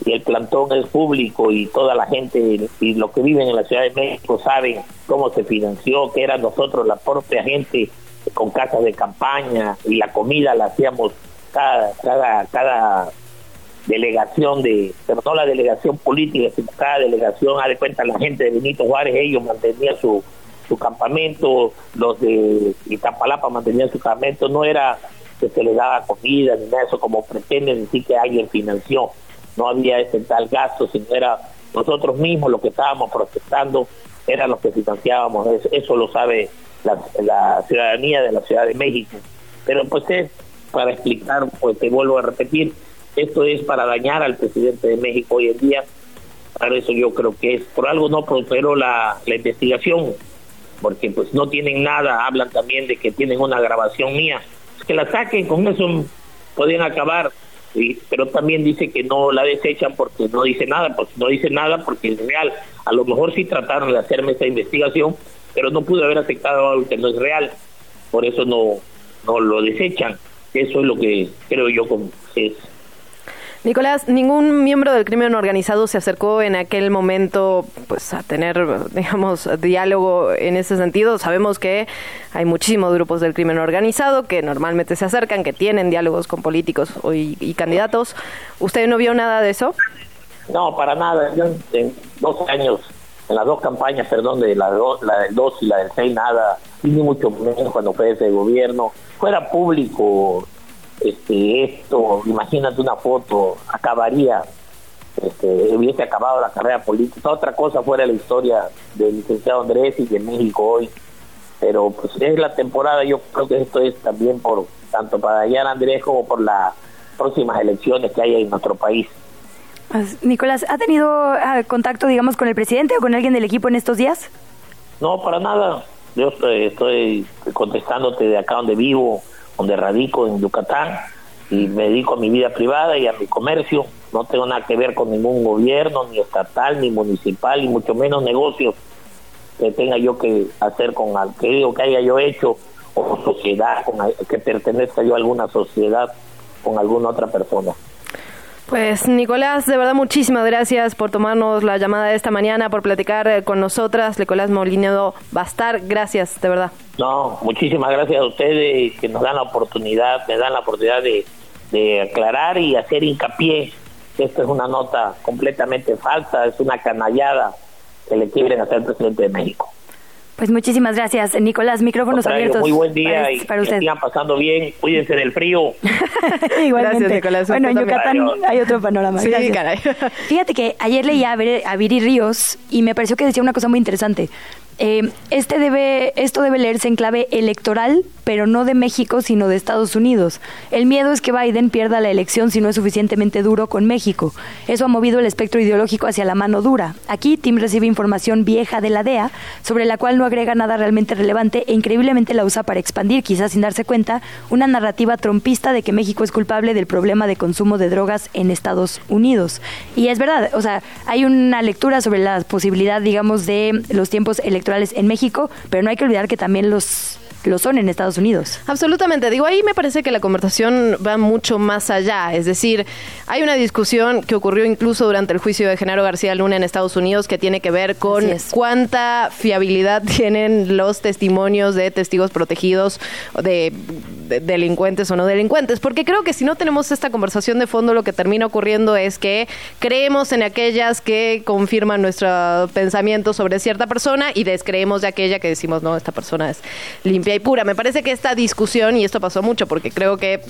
[SPEAKER 5] y el plantón es público y toda la gente y los que viven en la Ciudad de México saben cómo se financió, que era nosotros la propia gente con casas de campaña y la comida la hacíamos cada cada delegación de, pero no la delegación política, sino cada delegación, a de cuenta la gente de Benito Juárez, ellos mantenían su, su campamento, los de Itapalapa mantenían su campamento, no era que se les daba comida ni nada de eso como pretenden decir que alguien financió, no había ese tal gasto, sino era nosotros mismos los que estábamos protestando, eran los que financiábamos, eso, lo sabe la, ciudadanía de la Ciudad de México. Pero pues es para explicar, pues te vuelvo a repetir, esto es para dañar al presidente de México hoy en día. Para eso yo creo que es, por algo no prosperó la, investigación, porque pues no tienen nada, hablan también de que tienen una grabación mía. Que la saquen, con eso podrían acabar, pero también dice que no la desechan porque no dice nada, pues no dice nada porque es real. A lo mejor sí trataron de hacerme esa investigación, pero no pude haber aceptado algo que no es real, por eso no, no lo desechan. Eso es lo que creo yo es
[SPEAKER 1] Nicolás, ningún miembro del crimen organizado se acercó en aquel momento pues a tener, digamos, diálogo en ese sentido. Sabemos que hay muchísimos grupos del crimen organizado que normalmente se acercan, que tienen diálogos con políticos y, candidatos. ¿Usted no vio nada de eso?
[SPEAKER 5] No, para nada. Yo en dos años, en las dos campañas, perdón, de la, del 2 y la del 6, nada, ni mucho menos cuando fue ese gobierno. Fuera público este, esto, imagínate una foto, acabaría, este, hubiese acabado la carrera política. Otra cosa fuera la historia del licenciado Andrés y de México hoy. Pero pues es la temporada, yo creo que esto es también por tanto para Yan Andrés como por las próximas elecciones que hay en nuestro país.
[SPEAKER 2] Nicolás, ¿ha tenido ah, contacto, digamos, con el presidente o con alguien del equipo en estos días?
[SPEAKER 5] No, para nada. Yo estoy, estoy contestándote de acá donde vivo, donde radico en Yucatán y me dedico a mi vida privada y a mi comercio. No tengo nada que ver con ningún gobierno, ni estatal, ni municipal, ni mucho menos negocios que tenga yo que hacer con aquello que haya yo hecho o sociedad, con, que pertenezca yo a alguna sociedad con alguna otra persona.
[SPEAKER 1] Pues Nicolás, de verdad muchísimas gracias por tomarnos la llamada de esta mañana, por platicar eh, con nosotras. Nicolás Molinedo Bastar, gracias, de verdad.
[SPEAKER 5] No, muchísimas gracias a ustedes que nos dan la oportunidad, me dan la oportunidad de, aclarar y hacer hincapié que esta es una nota completamente falsa, es una canallada que le quieren hacer al presidente de México.
[SPEAKER 2] Pues muchísimas gracias, Nicolás. Micrófonos abiertos.
[SPEAKER 5] Muy buen día y para ustedes. sigan pasando bien. Cuídense del frío.
[SPEAKER 2] Igualmente. Gracias, Nicolás. Bueno, en Yucatán hay otro panorama.
[SPEAKER 1] Sí, caray.
[SPEAKER 2] Fíjate que ayer leí a, a Viri Ríos y me pareció que decía una cosa muy interesante. Eh, este debe, esto debe leerse en clave electoral, pero no de México, sino de Estados Unidos. El miedo es que Biden pierda la elección si no es suficientemente duro con México. Eso ha movido el espectro ideológico hacia la mano dura. Aquí Tim recibe información vieja de la DEA, sobre la cual no agrega nada realmente relevante e increíblemente la usa para expandir, quizás sin darse cuenta, una narrativa trompista de que México es culpable del problema de consumo de drogas en Estados Unidos. Y es verdad, o sea, hay una lectura sobre la posibilidad, digamos, de los tiempos electorales en México, pero no hay que olvidar que también los lo son en Estados Unidos.
[SPEAKER 1] Absolutamente. Digo, ahí me parece que la conversación va mucho más allá. Es decir, hay una discusión que ocurrió incluso durante el juicio de Genaro García Luna en Estados Unidos que tiene que ver con cuánta fiabilidad tienen los testimonios de testigos protegidos de, delincuentes o no delincuentes. Porque creo que si no tenemos esta conversación de fondo, lo que termina ocurriendo es que creemos en aquellas que confirman nuestro pensamiento sobre cierta persona y descreemos de aquella que decimos, no, esta persona es limpia y pura. Me parece que esta discusión, y esto pasó mucho porque creo que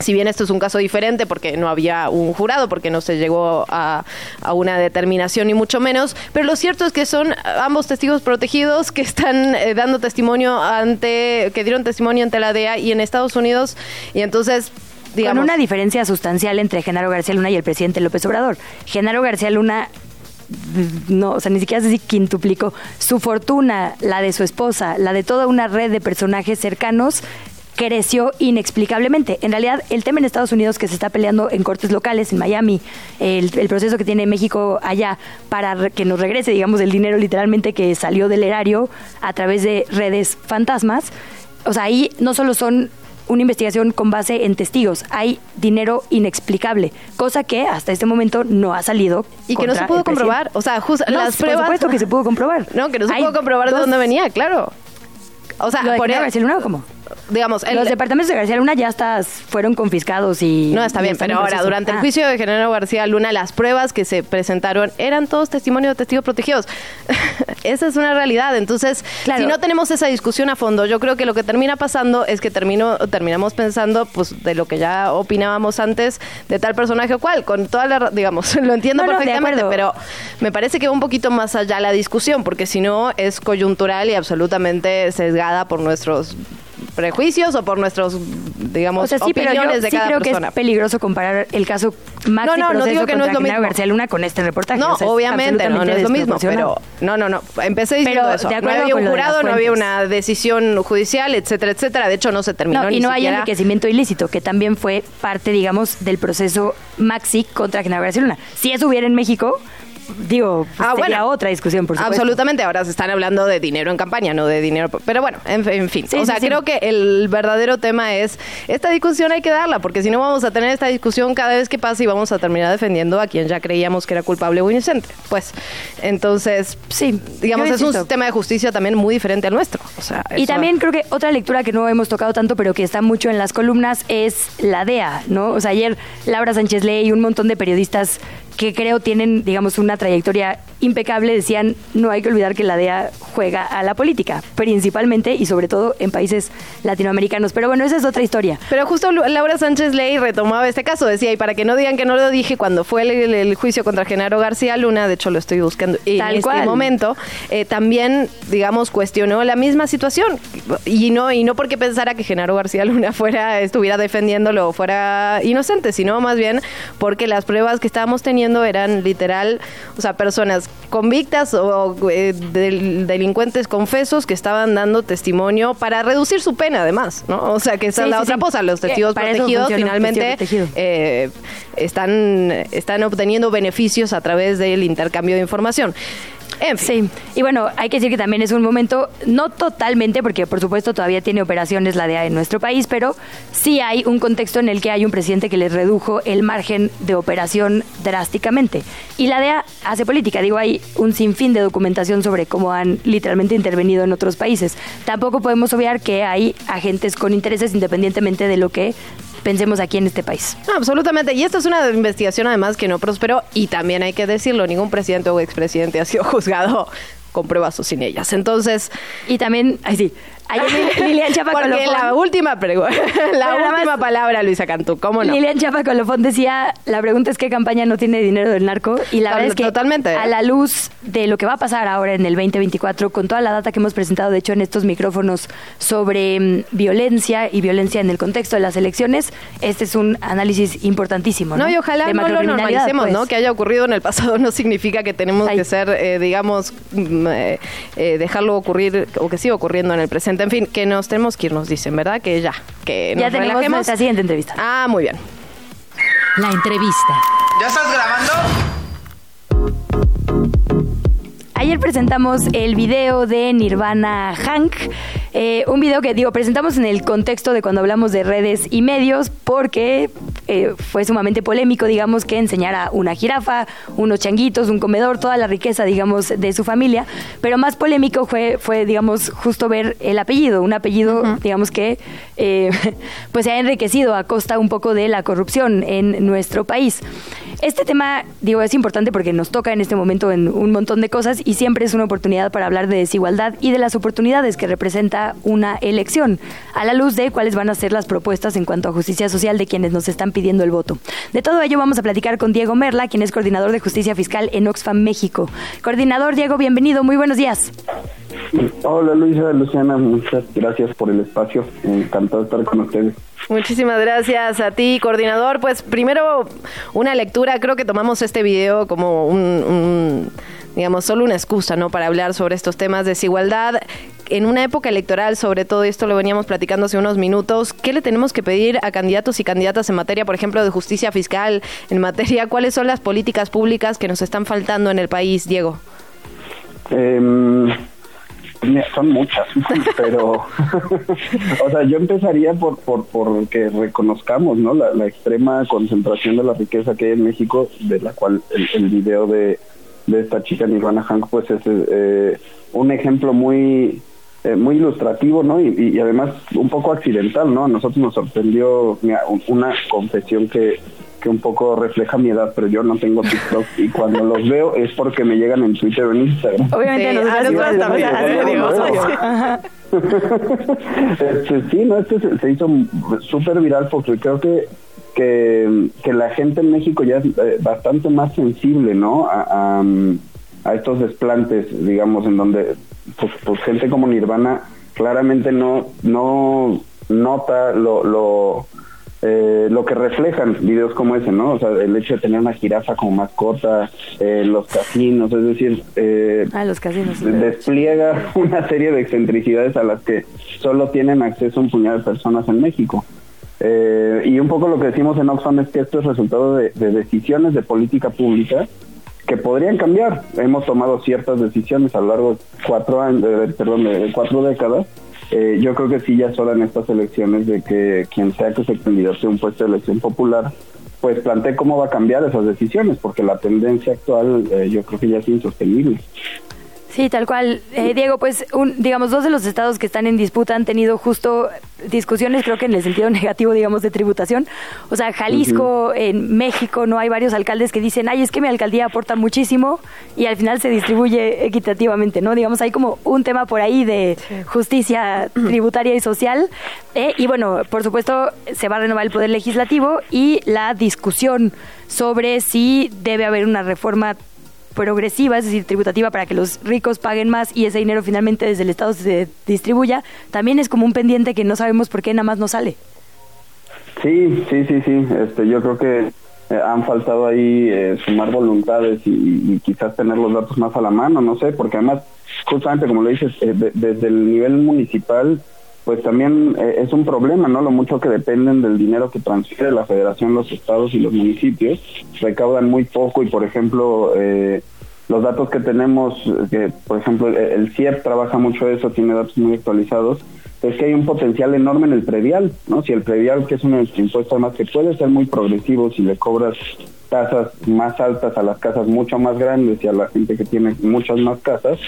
[SPEAKER 1] si bien esto es un caso diferente porque no había un jurado, porque no se llegó a, una determinación ni mucho menos, pero lo cierto es que son ambos testigos protegidos que están eh, dando testimonio ante, que dieron testimonio ante la DEA y en Estados Unidos, y entonces Digamos,
[SPEAKER 2] Con una diferencia sustancial entre Genaro García Luna y el presidente López Obrador. Genaro García Luna no, o sea, ni siquiera sé si quintuplicó su fortuna, la de su esposa, la de toda una red de personajes cercanos, creció inexplicablemente. En realidad, el tema en Estados Unidos que se está peleando en cortes locales, en Miami, el, proceso que tiene México allá para que nos regrese, digamos, el dinero literalmente que salió del erario a través de redes fantasmas, o sea, ahí no solo son una investigación con base en testigos. Hay dinero inexplicable, cosa que hasta este momento no ha salido.
[SPEAKER 1] Y que no se pudo comprobar. O sea, las pruebas.
[SPEAKER 2] Por supuesto que se pudo comprobar.
[SPEAKER 1] No, que no se pudo comprobar de dónde venía, claro.
[SPEAKER 2] O sea, por el, ¿cómo?
[SPEAKER 1] Digamos,
[SPEAKER 2] los departamentos de García Luna ya estás, fueron confiscados y...
[SPEAKER 1] No, está bien, pero ahora, durante el ah. juicio de General García Luna, las pruebas que se presentaron eran todos testimonios de testigos protegidos. esa es una realidad. Entonces, si no tenemos esa discusión a fondo, yo creo que lo que termina pasando es que termino, terminamos pensando pues de lo que ya opinábamos antes de tal personaje o cual, con toda la, digamos, lo entiendo perfectamente, pero me parece que va un poquito más allá la discusión, porque si no es coyuntural y absolutamente sesgada por nuestros prejuicios o por nuestros, digamos, o sea, sí, opiniones pero yo de sí creo que
[SPEAKER 2] es peligroso comparar el caso Maxi no, no, no digo que no es lo mismo. García Luna con este reportaje.
[SPEAKER 1] No, obviamente, no, no es lo mismo, pero no, no, no, empecé diciendo pero, eso. no había un jurado, no había una decisión judicial, etcétera, etcétera. De hecho, no se terminó no,
[SPEAKER 2] Y no hay enriquecimiento ilícito, que también fue parte, digamos, del proceso Maxi contra Genaro García Luna. Si eso hubiera en México, digo, ah, sería otra discusión, por supuesto.
[SPEAKER 1] Absolutamente, ahora se están hablando de dinero en campaña, no de dinero. Pero bueno, en, fin. o sea, creo que el verdadero tema es, esta discusión hay que darla, porque si no vamos a tener esta discusión cada vez que pasa y vamos a terminar defendiendo a quien ya creíamos que era culpable o inocente. Pues, entonces, sí, digamos, es un sistema de justicia también muy diferente al nuestro. O sea,
[SPEAKER 2] y también creo que otra lectura que no hemos tocado tanto, pero que está mucho en las columnas, es la DEA, ¿no? O sea, ayer Laura Sánchez Ley y un montón de periodistas que creo tienen, digamos, una trayectoria impecable, decían, no hay que olvidar que la DEA juega a la política, principalmente y sobre todo en países latinoamericanos. Pero bueno, esa es otra historia.
[SPEAKER 1] Pero justo Laura Sánchez Ley retomaba este caso, decía, y para que no digan que no lo dije, cuando fue el, juicio contra Genaro García Luna, de hecho lo estoy buscando en este momento, eh, también, digamos, cuestionó la misma situación. Y no, y no porque pensara que Genaro García Luna fuera, estuviera defendiéndolo o fuera inocente, sino más bien porque las pruebas que estábamos teniendo eran literal, o sea, personas convictas o eh, delincuentes confesos que estaban dando testimonio para reducir su pena, además, ¿no? O sea, que esa es la otra cosa. Los testigos protegidos finalmente eh, están, están obteniendo beneficios a través del intercambio de información.
[SPEAKER 2] Sí, y bueno, hay que decir que también es un momento, no totalmente, porque por supuesto todavía tiene operaciones la DEA en nuestro país, pero sí hay un contexto en el que hay un presidente que les redujo el margen de operación drásticamente. Y la DEA hace política, digo, hay un sinfín de documentación sobre cómo han literalmente intervenido en otros países. Tampoco podemos obviar que hay agentes con intereses independientemente de lo que pensemos aquí en este país.
[SPEAKER 1] absolutamente. Y esta es una investigación además que no prosperó y también hay que decirlo, ningún presidente o expresidente ha sido juzgado con pruebas o sin ellas. Entonces...
[SPEAKER 2] Y también, ay sí, Ayer Lilian Chapa
[SPEAKER 1] Porque
[SPEAKER 2] Colofón,
[SPEAKER 1] la última, pregu- la última palabra, Luisa Cantú, ¿cómo no?
[SPEAKER 2] Lilian Chapa Colofón decía, la pregunta es qué campaña no tiene dinero del narco y la verdad es que
[SPEAKER 1] totalmente.
[SPEAKER 2] a la luz de lo que va a pasar ahora en el 2024 con toda la data que hemos presentado de hecho en estos micrófonos sobre mm, violencia y violencia en el contexto de las elecciones, este es un análisis importantísimo, ¿no?
[SPEAKER 1] No, y ojalá
[SPEAKER 2] De
[SPEAKER 1] no lo normalicemos,
[SPEAKER 2] pues.
[SPEAKER 1] ¿no? Que haya ocurrido en el pasado no significa que tenemos
[SPEAKER 2] Ay.
[SPEAKER 1] que ser, eh, digamos, mm, eh, eh, dejarlo ocurrir o que siga ocurriendo en el presente. En fin, que nos tenemos que ir, nos dicen, ¿verdad? Que ya, que nos
[SPEAKER 2] Ya tenemos
[SPEAKER 1] relajemos.
[SPEAKER 2] nuestra siguiente entrevista.
[SPEAKER 1] Ah, muy bien.
[SPEAKER 3] La entrevista.
[SPEAKER 6] ¿Ya estás grabando?
[SPEAKER 2] Ayer presentamos el video de Nirvana Hank, eh, un video que digo, presentamos en el contexto de cuando hablamos de redes y medios, porque eh, fue sumamente polémico, digamos, que enseñara una jirafa, unos changuitos, un comedor, toda la riqueza, digamos, de su familia, pero más polémico fue, fue digamos, justo ver el apellido, un apellido, digamos, que eh, pues se ha enriquecido a costa un poco de la corrupción en nuestro país. Este tema, digo, es importante porque nos toca en este momento en un montón de cosas y siempre es una oportunidad para hablar de desigualdad y de las oportunidades que representa una elección, a la luz de cuáles van a ser las propuestas en cuanto a justicia social de quienes nos están pidiendo el voto. De todo ello vamos a platicar con Diego Merla, quien es coordinador de justicia fiscal en Oxfam México. Coordinador Diego, bienvenido, muy buenos días.
[SPEAKER 7] Hola Luisa, Luciana, muchas gracias por el espacio. Encantado de estar con ustedes.
[SPEAKER 1] Muchísimas gracias a ti, coordinador. Pues primero una lectura, creo que tomamos este video como un, un, digamos, solo una excusa, ¿no? Para hablar sobre estos temas de desigualdad. En una época electoral, sobre todo esto lo veníamos platicando hace unos minutos, ¿qué le tenemos que pedir a candidatos y candidatas en materia, por ejemplo, de justicia fiscal, en materia, cuáles son las políticas públicas que nos están faltando en el país, Diego?
[SPEAKER 7] Em, son muchas, pero, o sea, yo empezaría por, por, por que reconozcamos, ¿no? La, la extrema concentración de la riqueza que hay en México, de la cual el, el video de, de esta chica Nirvana Hank, pues es eh, un ejemplo muy eh, muy ilustrativo, ¿no? Y, y- y además un poco accidental, ¿no? A nosotros nos sorprendió mira, un- una confesión que, que un poco refleja mi edad, pero yo no tengo TikTok y cuando los veo es porque me llegan en Twitter o en Instagram.
[SPEAKER 2] Obviamente
[SPEAKER 1] Sí,
[SPEAKER 2] nosotros
[SPEAKER 1] también.
[SPEAKER 7] Este, sí, no, este se, se hizo súper viral porque creo que, que que la gente en México ya es eh, bastante más sensible, ¿no? A, a, mm, a estos desplantes, digamos, en donde pues, pues gente como Nirvana claramente no no nota lo lo eh, lo que reflejan videos como ese, ¿no? O sea, el hecho de tener una jirafa como mascota, eh, los casinos, es decir, eh,
[SPEAKER 2] Ah, los casinos.
[SPEAKER 7] despliega una serie de excentricidades a las que solo tienen acceso un puñado de personas en México. Eh, y un poco lo que decimos en Oxfam es que esto es resultado de, de decisiones de política pública que podrían cambiar. Hemos tomado ciertas decisiones a lo largo de cuatro años, perdón, de cuatro décadas. Eh, yo creo que sí ya es en estas elecciones de que quien sea que se candidate un puesto de elección popular, pues plantee cómo va a cambiar esas decisiones, porque la tendencia actual eh, yo creo que ya es insostenible.
[SPEAKER 2] Sí, tal cual. Eh, Diego, pues, un, digamos, dos de los estados que están en disputa han tenido justo discusiones, creo que en el sentido negativo, digamos, de tributación. O sea, Jalisco, en México, no hay varios alcaldes que dicen, ay, es que mi alcaldía aporta muchísimo y al final se distribuye equitativamente, ¿no? Digamos, hay como un tema por ahí de justicia tributaria y social. eh, y bueno, por supuesto, se va a renovar el poder legislativo y la discusión sobre si debe haber una reforma progresiva, es decir, tributativa para que los ricos paguen más y ese dinero finalmente desde el Estado se distribuya, también es como un pendiente que no sabemos por qué nada más no sale.
[SPEAKER 7] Sí, sí, sí, sí. Este, yo creo que eh, han faltado ahí eh, sumar voluntades y, quizás tener los datos más a la mano, no sé, porque además, justamente como lo dices, eh, de- desde el nivel municipal, pues también eh, es un problema, ¿no? Lo mucho que dependen del dinero que transfiere la federación, los estados y los municipios, recaudan muy poco y, por ejemplo, eh, los datos que tenemos, que por ejemplo el, CIEP trabaja mucho eso, tiene datos muy actualizados, es que hay un potencial enorme en el predial, ¿no? Si el predial, que es un impuesto además que puede ser muy progresivo si le cobras tasas más altas a las casas mucho más grandes y a la gente que tiene muchas más casas,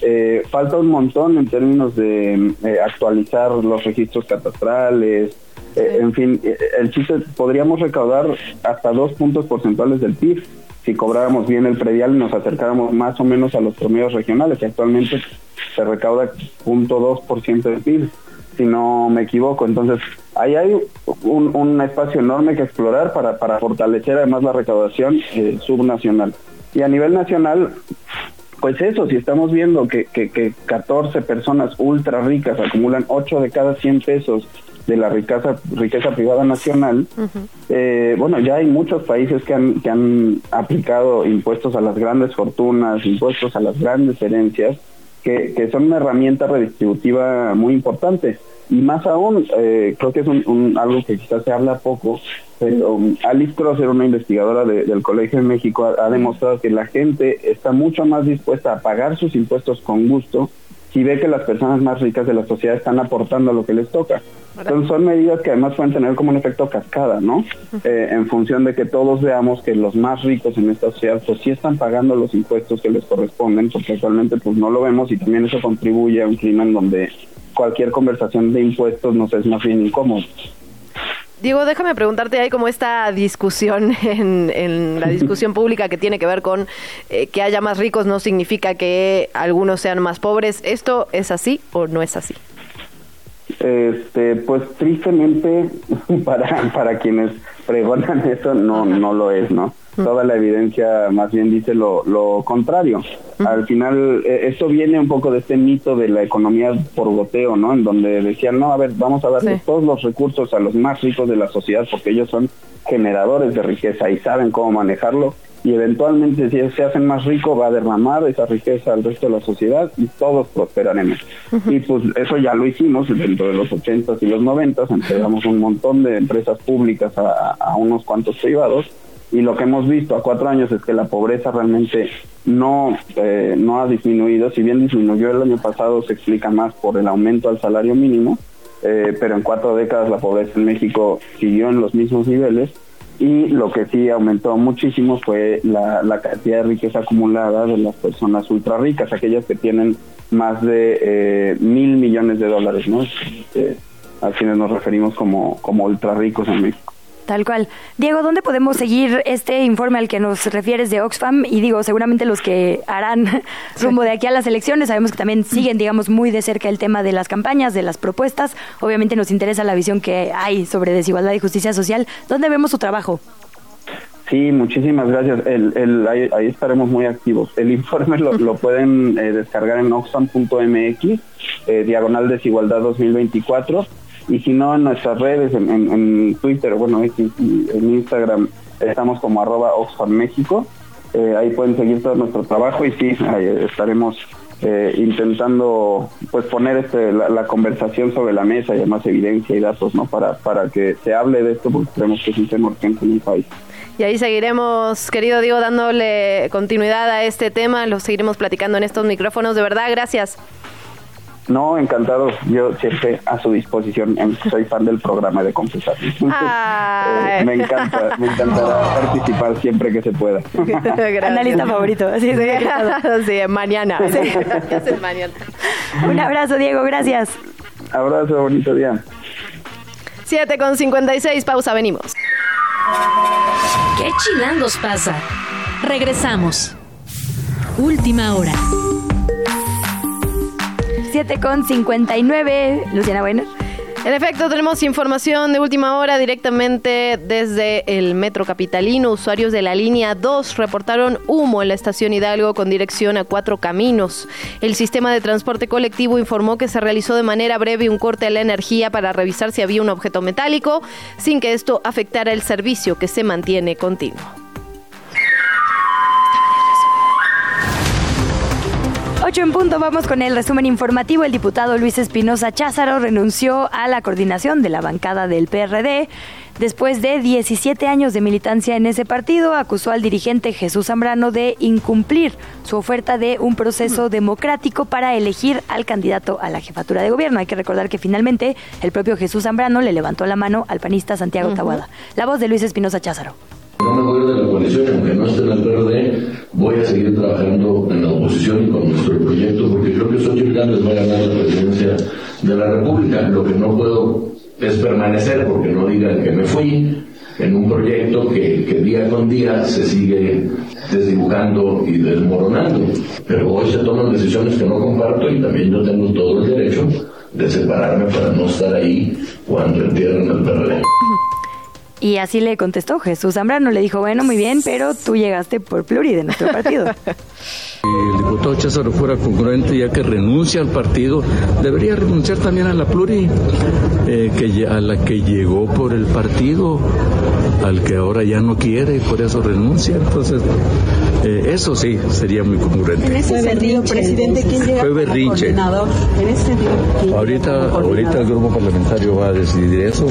[SPEAKER 7] eh, falta un montón en términos de eh, actualizar los registros catastrales, Eh, en fin, el chiste, podríamos recaudar hasta dos puntos porcentuales del PIB si cobráramos bien el predial y nos acercáramos más o menos a los promedios regionales, que actualmente se recauda 0.2% del PIB, si no me equivoco. Entonces, ahí hay un, espacio enorme que explorar para, para fortalecer además la recaudación eh, subnacional. Y a nivel nacional, pues eso, si estamos viendo que, que, que 14 personas ultra ricas acumulan 8 de cada 100 pesos de la riqueza, riqueza privada nacional, eh, bueno, ya hay muchos países que han, que han aplicado impuestos a las grandes fortunas, impuestos a las grandes herencias, que, que son una herramienta redistributiva muy importante. Y más aún, eh, creo que es un, algo que quizás se habla poco, pero um, Alice Crosser, una investigadora del Colegio de México, ha, demostrado que la gente está mucho más dispuesta a pagar sus impuestos con gusto si ve que las personas más ricas de la sociedad están aportando lo que les toca. Entonces son medidas que además pueden tener como un efecto cascada, ¿no? Eh, en función de que todos veamos que los más ricos en esta sociedad pues sí están pagando los impuestos que les corresponden, porque actualmente pues no lo vemos y también eso contribuye a un clima en donde cualquier conversación de impuestos nos es más bien incómodo.
[SPEAKER 1] Diego, déjame preguntarte, hay como esta discusión en, la discusión pública que tiene que ver con eh, que haya más ricos no significa que algunos sean más pobres. ¿Esto es así o no es así?
[SPEAKER 7] Este, pues tristemente para, para quienes pregonan eso no, no lo es, ¿no? Toda la evidencia más bien dice lo, lo contrario. Al final, eh, esto viene un poco de este mito de la economía por goteo, ¿no? En donde decían, no, a ver, vamos a darle todos los recursos a los más ricos de la sociedad porque ellos son generadores de riqueza y saben cómo manejarlo y eventualmente si se hacen más ricos va a derramar esa riqueza al resto de la sociedad y todos prosperaremos. Y pues eso ya lo hicimos dentro de los 80s y los 90s, entregamos un montón de empresas públicas a, unos cuantos privados y lo que hemos visto a cuatro años es que la pobreza realmente no, eh, no ha disminuido, si bien disminuyó el año pasado se explica más por el aumento al salario mínimo, eh, pero en cuatro décadas la pobreza en México siguió en los mismos niveles y lo que sí aumentó muchísimo fue la, cantidad de riqueza acumulada de las personas ultra ricas, aquellas que tienen más de eh, mil millones de dólares, ¿no? A quienes nos referimos como, como ultra ricos en México.
[SPEAKER 2] Tal cual. Diego, ¿dónde podemos seguir este informe al que nos refieres de Oxfam? Y digo, seguramente los que harán rumbo de aquí a las elecciones, sabemos que también siguen, digamos, muy de cerca el tema de las campañas, de las propuestas. Obviamente nos interesa la visión que hay sobre desigualdad y justicia social. ¿Dónde vemos su trabajo?
[SPEAKER 7] Sí, muchísimas gracias. El, ahí, estaremos muy activos. El informe lo, pueden eh, descargar en oxfam.mx, eh, diagonal desigualdad 2024 y si no en nuestras redes, en, Twitter, bueno, en Instagram, estamos como arroba México, eh, ahí pueden seguir todo nuestro trabajo y sí, estaremos eh, intentando pues poner este, la, conversación sobre la mesa y además evidencia y datos no para, para que se hable de esto porque creemos que es un tema urgente en el país.
[SPEAKER 1] Y ahí seguiremos, querido Diego, dándole continuidad a este tema, lo seguiremos platicando en estos micrófonos. De verdad, gracias.
[SPEAKER 7] No, encantado. Yo siempre a su disposición. Soy fan del programa de Confesar. Eh, me encanta, me encantará participar siempre que se pueda.
[SPEAKER 2] Analista favorito. Sí,
[SPEAKER 1] sí, mañana. Sí, mañana.
[SPEAKER 2] Un abrazo, Diego. Gracias.
[SPEAKER 7] Abrazo, bonito día.
[SPEAKER 1] 7 con 56, pausa, venimos.
[SPEAKER 3] ¿Qué chilangos pasa? Regresamos. Última hora.
[SPEAKER 2] 7 con 59. Luciana Bueno.
[SPEAKER 1] En efecto, tenemos información de última hora directamente desde el Metro Capitalino. Usuarios de la línea 2 reportaron humo en la estación Hidalgo con dirección a cuatro caminos. El sistema de transporte colectivo informó que se realizó de manera breve un corte a la energía para revisar si había un objeto metálico, sin que esto afectara el servicio que se mantiene continuo.
[SPEAKER 2] 8 en punto, vamos con el resumen informativo. El diputado Luis Espinosa Cházaro renunció a la coordinación de la bancada del PRD. Después de 17 años de militancia en ese partido, acusó al dirigente Jesús Zambrano de incumplir su oferta de un proceso democrático para elegir al candidato a la jefatura de gobierno. Hay que recordar que finalmente el propio Jesús Zambrano le levantó la mano al panista Santiago Tabuada. La voz de Luis Espinosa Cházaro.
[SPEAKER 8] No me voy de la coalición, aunque no esté en el PRD, voy a seguir trabajando en la oposición y con nuestro proyecto, porque creo que Xochitl Gálvez va a ganar la presidencia de la República. Lo que no puedo es permanecer, porque no digan que me fui, en un proyecto que, que, día con día se sigue desdibujando y desmoronando. Pero hoy se toman decisiones que no comparto y también yo tengo todo el derecho de separarme para no estar ahí cuando entierren el PRD.
[SPEAKER 2] Y así le contestó Jesús Zambrano, le dijo, bueno, muy bien, pero tú llegaste por pluri de nuestro partido.
[SPEAKER 9] el diputado Cházaro fuera congruente, ya que renuncia al partido, debería renunciar también a la pluri, eh, que, a la que llegó por el partido, al que ahora ya no quiere y por eso renuncia. Entonces, eh, eso sí sería muy congruente.
[SPEAKER 10] En ese sentido, presidente, ¿quién llega
[SPEAKER 9] Fue berrinche.
[SPEAKER 10] En ese sentido,
[SPEAKER 9] ahorita, ahorita el grupo parlamentario va a decidir eso.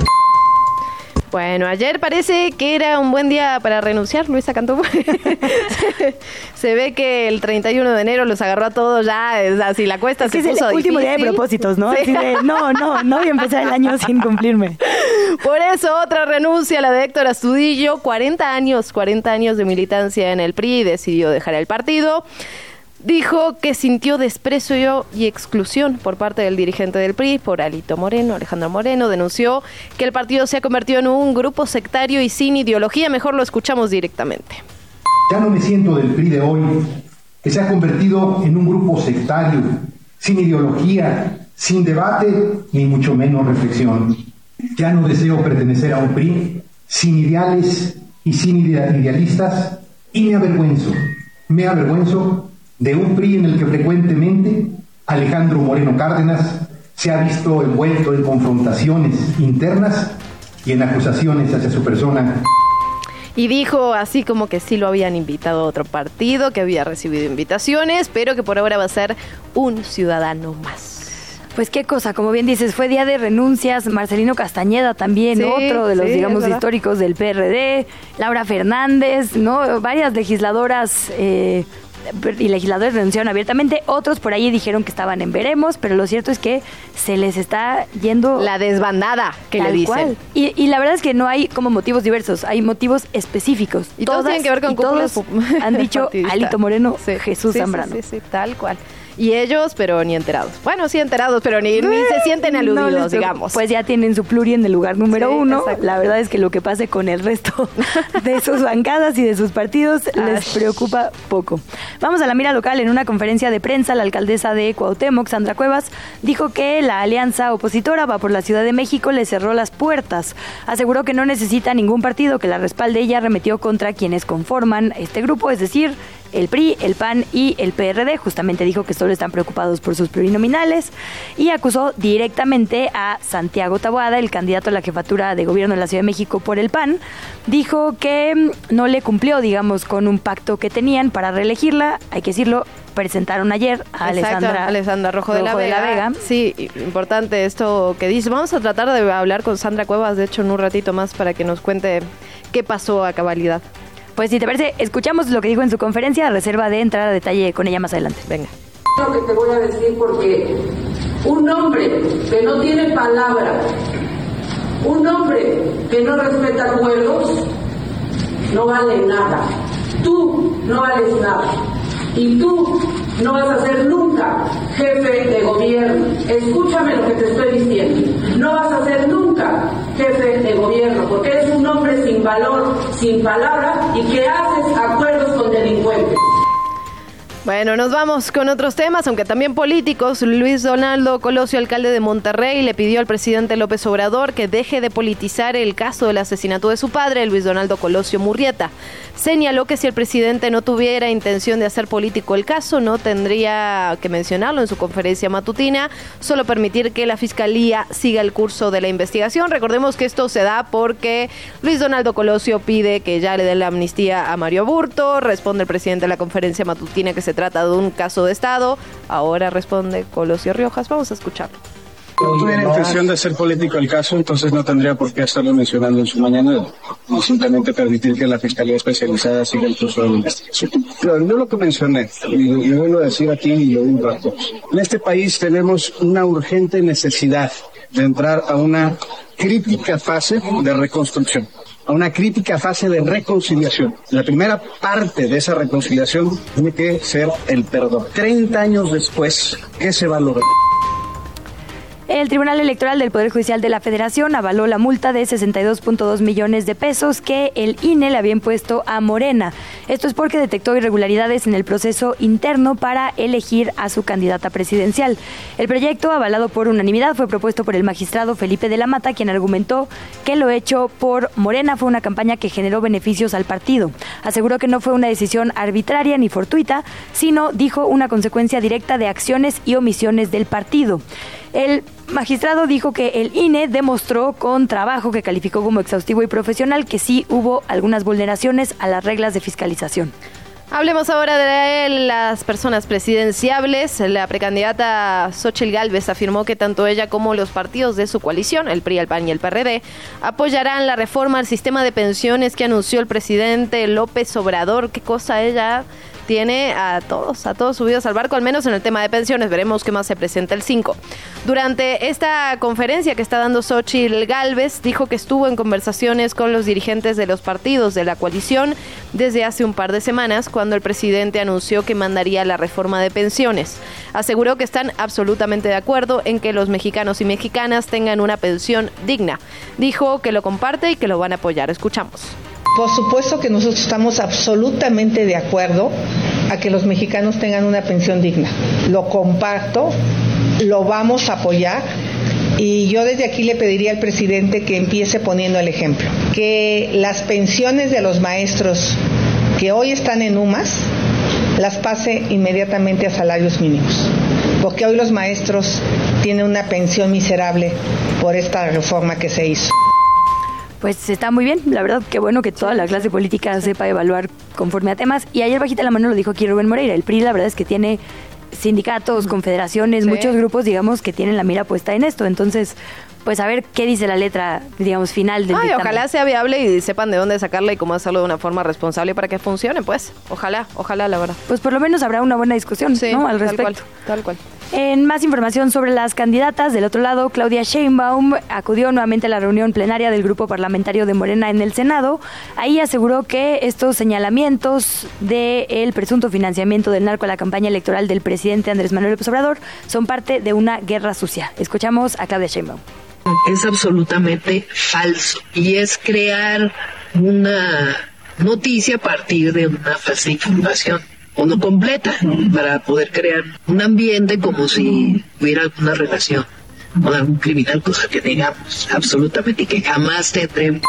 [SPEAKER 1] Bueno, ayer parece que era un buen día para renunciar, Luisa Cantú. se, ve que el 31 de enero los agarró a todos ya, es así la cuesta
[SPEAKER 2] es
[SPEAKER 1] se
[SPEAKER 2] es el último día de propósitos, ¿no? Así de, no, no, no voy a empezar el año sin cumplirme.
[SPEAKER 1] Por eso otra renuncia, la de Héctor Astudillo, 40 años, 40 años de militancia en el PRI, decidió dejar el partido dijo que sintió desprecio y exclusión por parte del dirigente del PRI, por Alito Moreno, Alejandro Moreno, denunció que el partido se ha convertido en un grupo sectario y sin ideología. Mejor lo escuchamos directamente.
[SPEAKER 11] Ya no me siento del PRI de hoy, que se ha convertido en un grupo sectario, sin ideología, sin debate ni mucho menos reflexión. Ya no deseo pertenecer a un PRI sin ideales y sin idealistas y me avergüenzo, me avergüenzo de un PRI en el que frecuentemente Alejandro Moreno Cárdenas se ha visto envuelto en confrontaciones internas y en acusaciones hacia su persona.
[SPEAKER 1] Y dijo así como que sí lo habían invitado a otro partido, que había recibido invitaciones, pero que por ahora va a ser un ciudadano más.
[SPEAKER 2] Pues qué cosa, como bien dices, fue día de renuncias, Marcelino Castañeda también, otro de los, digamos, históricos del PRD, Laura Fernández, ¿no? Varias legisladoras eh, y legisladores renunciaron abiertamente, otros por ahí dijeron que estaban en veremos, pero lo cierto es que se les está yendo
[SPEAKER 1] la desbandada que le dicen.
[SPEAKER 2] Y, la verdad es que no hay como motivos diversos, hay motivos específicos.
[SPEAKER 1] Y todos tienen que ver con
[SPEAKER 2] todos han dicho Alito Moreno, Jesús Zambrano.
[SPEAKER 1] Sí, sí, tal cual. Y ellos, pero ni enterados. Bueno, sí enterados, pero ni, ni se sienten aludidos, digamos.
[SPEAKER 2] Pues ya tienen su pluri en el lugar número uno. La verdad es que lo que pase con el resto de sus bancadas y de sus partidos les preocupa poco. Vamos a la mira local. En una conferencia de prensa, la alcaldesa de Cuauhtémoc, Sandra Cuevas, dijo que la alianza opositora va por la Ciudad de México le cerró las puertas. Aseguró que no necesita ningún partido que la respalde. Ella arremetió contra quienes conforman este grupo, es decir, el PRI, el PAN y el PRD. Justamente dijo que solo están preocupados por sus plurinominales y acusó directamente a Santiago Taboada, el candidato a la jefatura de gobierno de la Ciudad de México por el PAN. Dijo que mm, no le cumplió, digamos, con un pacto que tenían para reelegirla. Hay que decirlo, presentaron ayer a
[SPEAKER 1] Alessandra, Rojo, de, la, Vega. Sí, importante esto que dice. Vamos a tratar de hablar con Sandra Cuevas, de hecho, en un ratito más para que nos cuente qué pasó a cabalidad.
[SPEAKER 2] Pues si te parece, escuchamos lo que dijo en su conferencia, reserva de entrar a detalle con ella más adelante. Venga.
[SPEAKER 12] Lo que te voy a decir porque un hombre que no tiene palabra, un hombre que no respeta acuerdos, no vale nada. Tú no vales nada. Y tú no vas a ser nunca jefe de gobierno. Escúchame lo que te estoy diciendo. No vas a ser nunca jefe de gobierno porque eres un hombre sin valor, sin palabra y que haces acuerdos con delincuentes.
[SPEAKER 1] Bueno, nos vamos con otros temas, aunque también políticos. Luis Donaldo Colosio, alcalde de Monterrey, le pidió al presidente López Obrador que deje de politizar el caso del asesinato de su padre, Luis Donaldo Colosio Murrieta. Señaló que si el presidente no tuviera intención de hacer político el caso, no tendría que mencionarlo en su conferencia matutina, solo permitir que la fiscalía siga el curso de la investigación. Recordemos que esto se da porque Luis Donaldo Colosio pide que ya le den la amnistía a Mario Burto, responde el presidente de la conferencia matutina que se trata de un caso de Estado. Ahora responde Colosio Riojas. Vamos a escucharlo.
[SPEAKER 13] No tuviera intención de ser político el caso, entonces no tendría por qué estarlo mencionando en su mañana y simplemente permitir que la Fiscalía Especializada siga el curso de investigación. Pero yo lo que mencioné, y lo vuelvo a decir aquí y lo digo a todos, en este país tenemos una urgente necesidad de entrar a una crítica fase de reconstrucción a una crítica fase de reconciliación. La primera parte de esa reconciliación tiene que ser el perdón. Treinta años después, ¿qué se va a lograr?
[SPEAKER 2] El Tribunal Electoral del Poder Judicial de la Federación avaló la multa de 62.2 millones de pesos que el INE le había impuesto a Morena. Esto es porque detectó irregularidades en el proceso interno para elegir a su candidata presidencial. El proyecto, avalado por unanimidad, fue propuesto por el magistrado Felipe de la Mata, quien argumentó que lo hecho por Morena fue una campaña que generó beneficios al partido. Aseguró que no fue una decisión arbitraria ni fortuita, sino, dijo, una consecuencia directa de acciones y omisiones del partido. El magistrado dijo que el INE demostró con trabajo que calificó como exhaustivo y profesional que sí hubo algunas vulneraciones a las reglas de fiscalización.
[SPEAKER 1] Hablemos ahora de las personas presidenciables. La precandidata Xochitl Gálvez afirmó que tanto ella como los partidos de su coalición, el PRI, el PAN y el PRD, apoyarán la reforma al sistema de pensiones que anunció el presidente López Obrador. ¿Qué cosa ella tiene a todos, a todos subidos al barco, al menos en el tema de pensiones. Veremos qué más se presenta el 5. Durante esta conferencia que está dando Xochitl Galvez, dijo que estuvo en conversaciones con los dirigentes de los partidos de la coalición desde hace un par de semanas, cuando el presidente anunció que mandaría la reforma de pensiones. Aseguró que están absolutamente de acuerdo en que los mexicanos y mexicanas tengan una pensión digna. Dijo que lo comparte y que lo van a apoyar. Escuchamos.
[SPEAKER 14] Por supuesto que nosotros estamos absolutamente de acuerdo a que los mexicanos tengan una pensión digna. Lo comparto, lo vamos a apoyar y yo desde aquí le pediría al presidente que empiece poniendo el ejemplo. Que las pensiones de los maestros que hoy están en UMAS las pase inmediatamente a salarios mínimos. Porque hoy los maestros tienen una pensión miserable por esta reforma que se hizo
[SPEAKER 2] pues está muy bien. La verdad, qué bueno que toda la clase política sepa evaluar conforme a temas. Y ayer bajita la mano lo dijo aquí Rubén Moreira. El PRI, la verdad es que tiene sindicatos, confederaciones, muchos grupos, digamos, que tienen la mira puesta en esto. Entonces, pues a ver qué dice la letra, digamos, final del
[SPEAKER 1] Ay, ojalá sea viable y sepan de dónde sacarla y cómo hacerlo de una forma responsable para que funcione, pues. Ojalá, ojalá, la verdad.
[SPEAKER 2] Pues por lo menos habrá una buena discusión, ¿no? Al respecto.
[SPEAKER 1] Tal cual, tal cual.
[SPEAKER 2] En más información sobre las candidatas, del otro lado, Claudia Sheinbaum acudió nuevamente a la reunión plenaria del grupo parlamentario de Morena en el Senado. Ahí aseguró que estos señalamientos del presunto financiamiento del narco a la campaña electoral del presidente Andrés Manuel López Obrador son parte de una guerra sucia. Escuchamos a Claudia Sheinbaum
[SPEAKER 15] es absolutamente falso y es crear una noticia a partir de una falsa información o no completa para poder crear un ambiente como si hubiera alguna relación con algún criminal, cosa que digamos absolutamente y que jamás tendremos.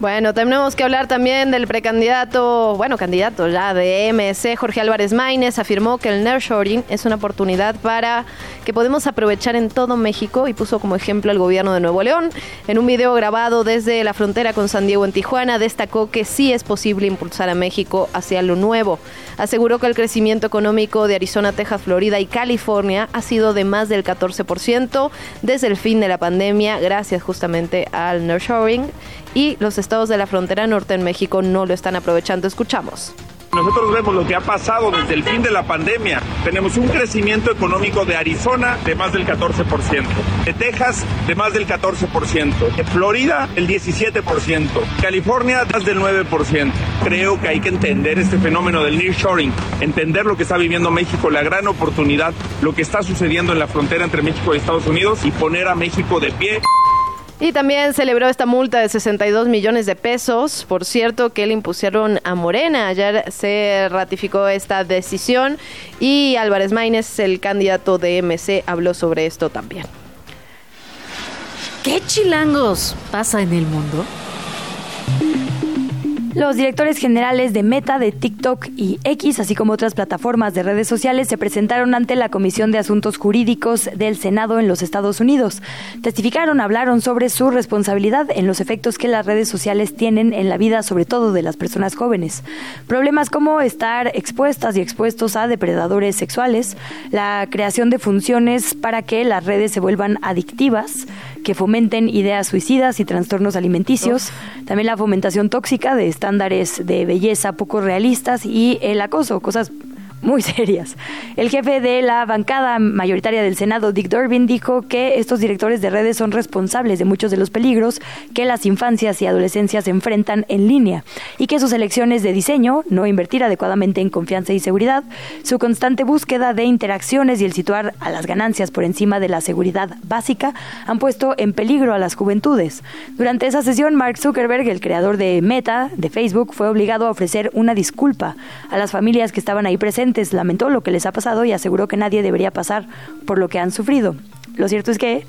[SPEAKER 1] Bueno, tenemos que hablar también del precandidato, bueno, candidato ya de MC, Jorge Álvarez Maínez, afirmó que el nearshoring es una oportunidad para que podemos aprovechar en todo México y puso como ejemplo al gobierno de Nuevo León. En un video grabado desde la frontera con San Diego en Tijuana, destacó que sí es posible impulsar a México hacia lo nuevo. Aseguró que el crecimiento económico de Arizona, Texas, Florida y California ha sido de más del 14% desde el fin de la pandemia, gracias justamente al nearshoring y los estados de la frontera norte en México no lo están aprovechando. Escuchamos.
[SPEAKER 16] Nosotros vemos lo que ha pasado desde el fin de la pandemia. Tenemos un crecimiento económico de Arizona de más del 14%, de Texas de más del 14%, de Florida el 17%, California más del 9%. Creo que hay que entender este fenómeno del nearshoring, entender lo que está viviendo México, la gran oportunidad, lo que está sucediendo en la frontera entre México y Estados Unidos y poner a México de pie.
[SPEAKER 1] Y también celebró esta multa de 62 millones de pesos, por cierto, que le impusieron a Morena. Ayer se ratificó esta decisión y Álvarez Maínez, el candidato de MC, habló sobre esto también.
[SPEAKER 3] ¿Qué chilangos pasa en el mundo?
[SPEAKER 2] Los directores generales de Meta, de TikTok y X, así como otras plataformas de redes sociales, se presentaron ante la Comisión de Asuntos Jurídicos del Senado en los Estados Unidos. Testificaron, hablaron sobre su responsabilidad en los efectos que las redes sociales tienen en la vida, sobre todo de las personas jóvenes. Problemas como estar expuestas y expuestos a depredadores sexuales, la creación de funciones para que las redes se vuelvan adictivas, que fomenten ideas suicidas y trastornos alimenticios, también la fomentación tóxica de estándares de belleza poco realistas y el acoso, cosas muy serias. El jefe de la bancada mayoritaria del Senado, Dick Durbin, dijo que estos directores de redes son responsables de muchos de los peligros que las infancias y adolescencias enfrentan en línea y que sus elecciones de diseño, no invertir adecuadamente en confianza y seguridad, su constante búsqueda de interacciones y el situar a las ganancias por encima de la seguridad básica han puesto en peligro a las juventudes. Durante esa sesión, Mark Zuckerberg, el creador de Meta, de Facebook, fue obligado a ofrecer una disculpa a las familias que estaban ahí presentes, lamentó lo que les ha pasado y aseguró que nadie debería pasar por lo que han sufrido. Lo cierto es que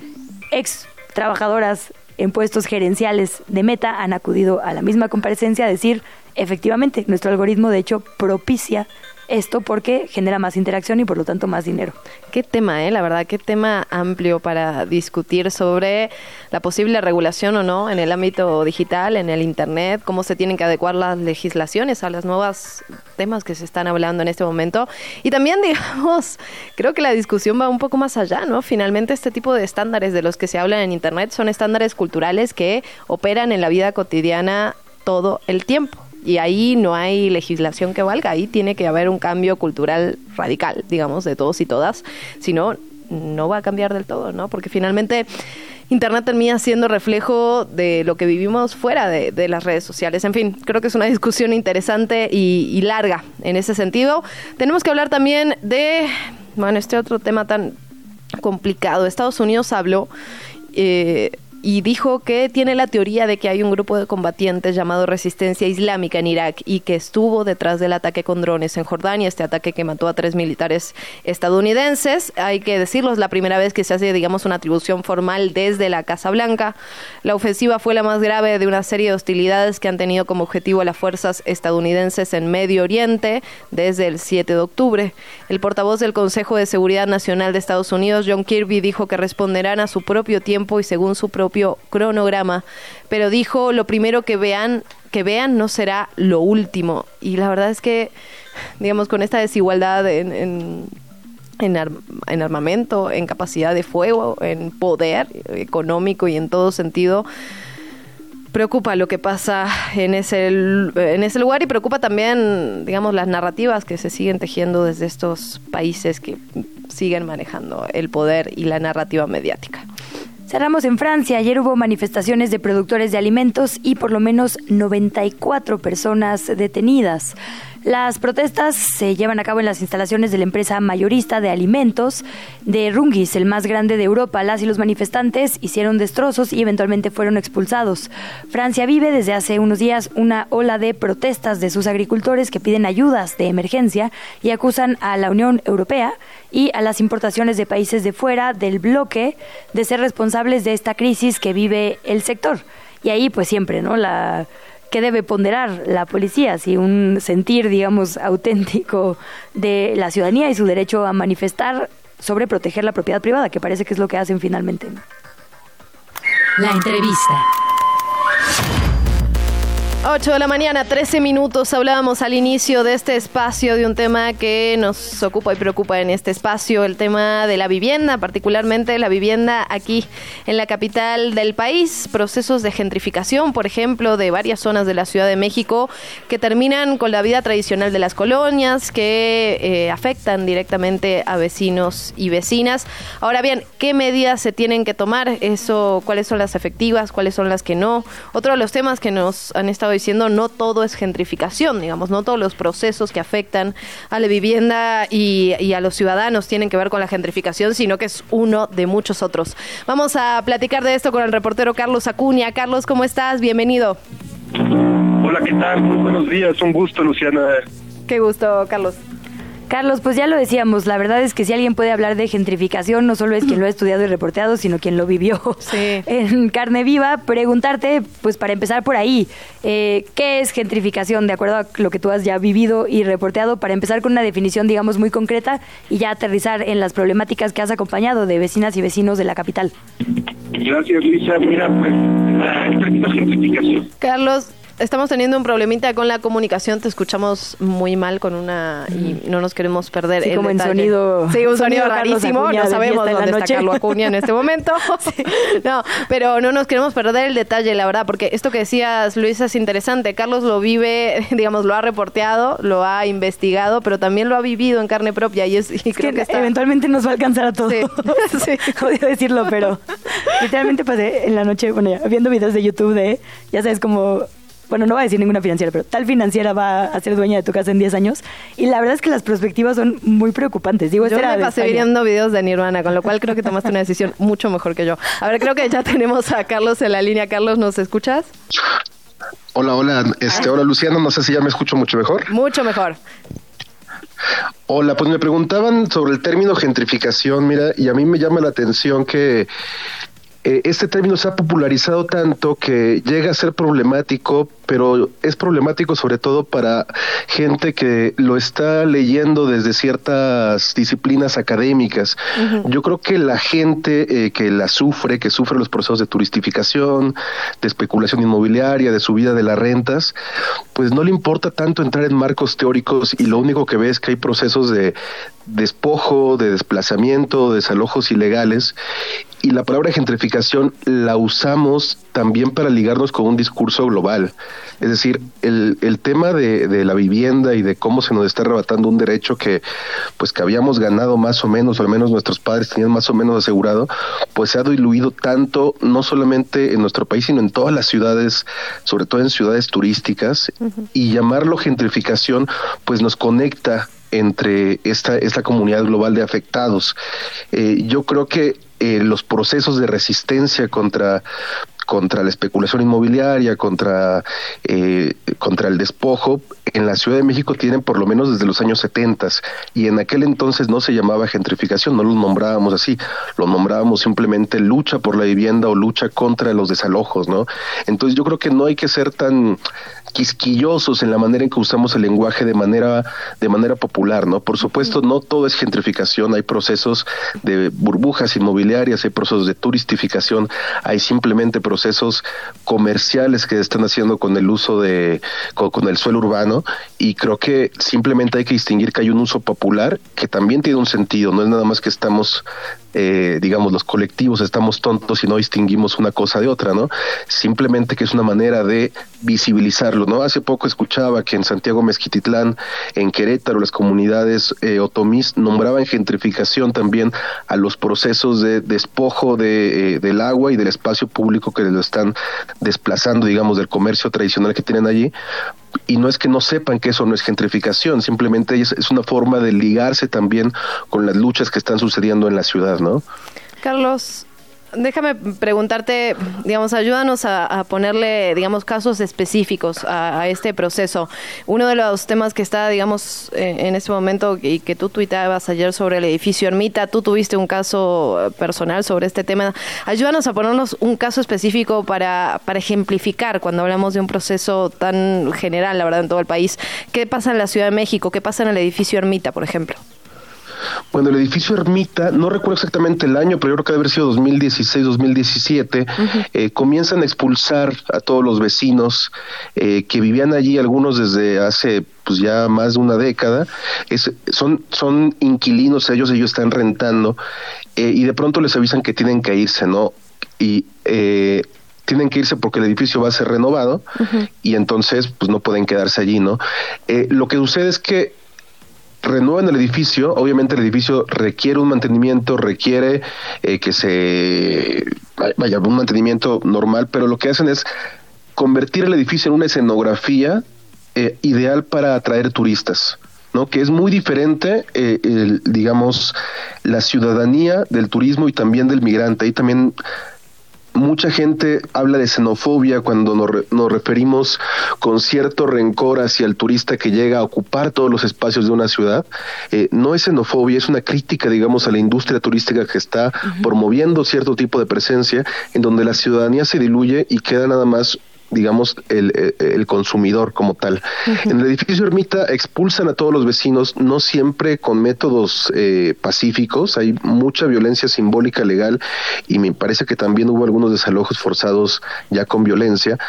[SPEAKER 2] ex trabajadoras en puestos gerenciales de Meta han acudido a la misma comparecencia a decir, efectivamente, nuestro algoritmo de hecho propicia esto porque genera más interacción y por lo tanto más dinero.
[SPEAKER 1] Qué tema, ¿eh? La verdad, qué tema amplio para discutir sobre la posible regulación o no en el ámbito digital, en el Internet, cómo se tienen que adecuar las legislaciones a los nuevos temas que se están hablando en este momento. Y también, digamos, creo que la discusión va un poco más allá, ¿no? Finalmente, este tipo de estándares de los que se hablan en Internet son estándares culturales que operan en la vida cotidiana todo el tiempo y ahí no hay legislación que valga, ahí tiene que haber un cambio cultural radical, digamos, de todos y todas, si no, no va a cambiar del todo, ¿no? Porque finalmente Internet termina siendo reflejo de lo que vivimos fuera de, las redes sociales. En fin, creo que es una discusión interesante y, larga en ese sentido. Tenemos que hablar también de, bueno, este otro tema tan complicado. Estados Unidos habló... Eh, y dijo que tiene la teoría de que hay un grupo de combatientes llamado Resistencia Islámica en Irak y que estuvo detrás del ataque con drones en Jordania, este ataque que mató a tres militares estadounidenses. Hay que decirlo, es la primera vez que se hace, digamos, una atribución formal desde la Casa Blanca. La ofensiva fue la más grave de una serie de hostilidades que han tenido como objetivo a las fuerzas estadounidenses en Medio Oriente desde el 7 de octubre. El portavoz del Consejo de Seguridad Nacional de Estados Unidos, John Kirby, dijo que responderán a su propio tiempo y según su propio cronograma, pero dijo lo primero que vean, que vean no será lo último. Y la verdad es que, digamos, con esta desigualdad en, en en, armamento, en capacidad de fuego, en poder económico y en todo sentido. Preocupa lo que pasa en ese, en ese lugar y preocupa también, digamos, las narrativas que se siguen tejiendo desde estos países que siguen manejando el poder y la narrativa mediática.
[SPEAKER 2] Cerramos en Francia. Ayer hubo manifestaciones de productores de alimentos y por lo menos 94 personas detenidas. Las protestas se llevan a cabo en las instalaciones de la empresa mayorista de alimentos de Rungis, el más grande de Europa. Las y los manifestantes hicieron destrozos y eventualmente fueron expulsados. Francia vive desde hace unos días una ola de protestas de sus agricultores que piden ayudas de emergencia y acusan a la Unión Europea y a las importaciones de países de fuera del bloque de ser responsables de esta crisis que vive el sector. Y ahí pues siempre, ¿no? La que debe ponderar la policía, si un sentir, digamos, auténtico de la ciudadanía y su derecho a manifestar sobre proteger la propiedad privada, que parece que es lo que hacen finalmente.
[SPEAKER 3] La entrevista.
[SPEAKER 1] 8 de la mañana, 13 minutos. Hablábamos al inicio de este espacio de un tema que nos ocupa y preocupa en este espacio, el tema de la vivienda, particularmente la vivienda aquí en la capital del país. Procesos de gentrificación, por ejemplo, de varias zonas de la Ciudad de México que terminan con la vida tradicional de las colonias, que eh, afectan directamente a vecinos y vecinas. Ahora bien, ¿qué medidas se tienen que tomar? Eso, ¿cuáles son las efectivas? ¿Cuáles son las que no? Otro de los temas que nos han estado diciendo no todo es gentrificación, digamos, no todos los procesos que afectan a la vivienda y, a los ciudadanos tienen que ver con la gentrificación, sino que es uno de muchos otros. Vamos a platicar de esto con el reportero Carlos Acuña. Carlos, ¿cómo estás? Bienvenido.
[SPEAKER 17] Hola, ¿qué tal? Muy buenos días, un gusto, Luciana.
[SPEAKER 1] Qué gusto, Carlos.
[SPEAKER 2] Carlos, pues ya lo decíamos, la verdad es que si alguien puede hablar de gentrificación, no solo es quien lo ha estudiado y reporteado, sino quien lo vivió en carne viva. Preguntarte, pues para empezar por ahí, eh, ¿qué es gentrificación de acuerdo a lo que tú has ya vivido y reporteado? Para empezar con una definición, digamos, muy concreta y ya aterrizar en las problemáticas que has acompañado de vecinas y vecinos de la capital.
[SPEAKER 17] Gracias, Lisa. Mira, pues, gentrificación.
[SPEAKER 1] Carlos, estamos teniendo un problemita con la comunicación, te escuchamos muy mal con una y no nos queremos perder
[SPEAKER 2] Sí,
[SPEAKER 1] el
[SPEAKER 2] como en sonido-
[SPEAKER 1] Sí, un
[SPEAKER 2] sonido
[SPEAKER 1] rarísimo, no sabemos dónde está
[SPEAKER 2] Noche.
[SPEAKER 1] Carlos Acuña en este momento. No, pero no nos queremos perder el detalle, la verdad, porque esto que decías, Luisa, es interesante. Carlos lo vive, digamos, lo ha reporteado, lo ha investigado, pero también lo ha vivido en carne propia y es y creo que, está
[SPEAKER 2] Eventualmente nos va a alcanzar a todos.
[SPEAKER 1] Sí.
[SPEAKER 2] Odio decirlo, pero literalmente pasé en la noche, bueno, ya, viendo videos de YouTube de, ya sabes, como, bueno, no voy a decir ninguna financiera, pero tal financiera va a ser dueña de tu casa en 10 años. Y la verdad es que las perspectivas son muy preocupantes. Digo,
[SPEAKER 1] Yo me pasé viendo videos de Nirvana, con lo cual creo que tomaste una decisión mucho mejor que yo. A ver, creo que ya tenemos a Carlos en la línea. Carlos, ¿nos escuchas?
[SPEAKER 18] Hola, hola, este, hola Luciano, no sé si ya me escucho mucho mejor.
[SPEAKER 1] Mucho mejor.
[SPEAKER 18] Hola, pues me preguntaban sobre el término gentrificación, mira, y a mí me llama la atención que eh, este término se ha popularizado tanto que llega a ser problemático, pero es problemático sobre todo para gente que lo está leyendo desde ciertas disciplinas académicas. Yo creo que la gente eh, que la sufre, que sufre los procesos de turistificación, de especulación inmobiliaria, de subida de las rentas, pues no le importa tanto entrar en marcos teóricos y lo único que ve es que hay procesos de despojo, de desplazamiento, de desalojos ilegales y la palabra gentrificación la usamos también para ligarnos con un discurso global. Es decir, el, el tema de, de la vivienda y de cómo se nos está arrebatando un derecho que pues que habíamos ganado más o menos, o al menos nuestros padres tenían más o menos asegurado, pues se ha diluido tanto, no solamente en nuestro país, sino en todas las ciudades, sobre todo en ciudades turísticas, y llamarlo gentrificación, pues nos conecta entre esta, esta comunidad global de afectados. Eh, yo creo que eh, los procesos de resistencia contra contra la especulación inmobiliaria, contra, eh, contra el despojo, en la Ciudad de México tienen por lo menos desde los años 70 y en aquel entonces no se llamaba gentrificación, no lo nombrábamos así, lo nombrábamos simplemente lucha por la vivienda o lucha contra los desalojos, ¿no? Entonces yo creo que no hay que ser tan quisquillosos en la manera en que usamos el lenguaje de manera de manera popular, ¿no? Por supuesto, no todo es gentrificación, hay procesos de burbujas inmobiliarias, hay procesos de turistificación, hay simplemente procesos comerciales que están haciendo con el uso de con, con el suelo urbano y creo que simplemente hay que distinguir que hay un uso popular que también tiene un sentido, no es nada más que estamos eh, digamos, los colectivos estamos tontos y no distinguimos una cosa de otra, ¿no? Simplemente que es una manera de visibilizarlo, ¿no? Hace poco escuchaba que en Santiago Mezquititlán, en Querétaro, las comunidades eh, otomís nombraban gentrificación también a los procesos de despojo de, eh, del agua y del espacio público que lo están desplazando, digamos, del comercio tradicional que tienen allí, y no es que no sepan que eso no es gentrificación, simplemente es, es una forma de ligarse también con las luchas que están sucediendo en la ciudad, ¿no?
[SPEAKER 1] Carlos, déjame preguntarte, digamos, ayúdanos a, ponerle, digamos, casos específicos a, este proceso. Uno de los temas que está, digamos, eh, en este momento y que tú tuitabas ayer sobre el edificio Ermita, tú tuviste un caso personal sobre este tema. Ayúdanos a ponernos un caso específico para, para ejemplificar cuando hablamos de un proceso tan general, la verdad, en todo el país. ¿Qué pasa en la Ciudad de México? ¿Qué pasa en el edificio Ermita, por ejemplo?
[SPEAKER 18] Bueno, el edificio Ermita, no recuerdo exactamente el año, pero yo creo que debe haber sido 2016, 2017, uh -huh. eh, comienzan a expulsar a todos los vecinos eh, que vivían allí, algunos desde hace pues ya más de una década, es, son, son inquilinos, ellos, ellos están rentando, eh, y de pronto les avisan que tienen que irse, ¿no? Y eh, tienen que irse porque el edificio va a ser renovado uh -huh. y entonces pues no pueden quedarse allí, ¿no? Eh, lo que sucede es que renuevan el edificio, obviamente el edificio requiere un mantenimiento, requiere eh, que se vaya un mantenimiento normal, pero lo que hacen es convertir el edificio en una escenografía eh, ideal para atraer turistas. ¿no? que es muy diferente, eh, el, digamos, la ciudadanía del turismo y también del migrante. Ahí también mucha gente habla de xenofobia cuando nos, re, nos, referimos con cierto rencor hacia el turista que llega a ocupar todos los espacios de una ciudad. Eh, no es xenofobia, es una crítica, digamos, a la industria turística que está uh -huh. promoviendo cierto tipo de presencia en donde la ciudadanía se diluye y queda nada más digamos, el, el, consumidor como tal. Uh -huh. En el edificio Ermita expulsan a todos los vecinos, no siempre con métodos eh, pacíficos, hay mucha violencia simbólica legal y me parece que también hubo algunos desalojos forzados ya con violencia.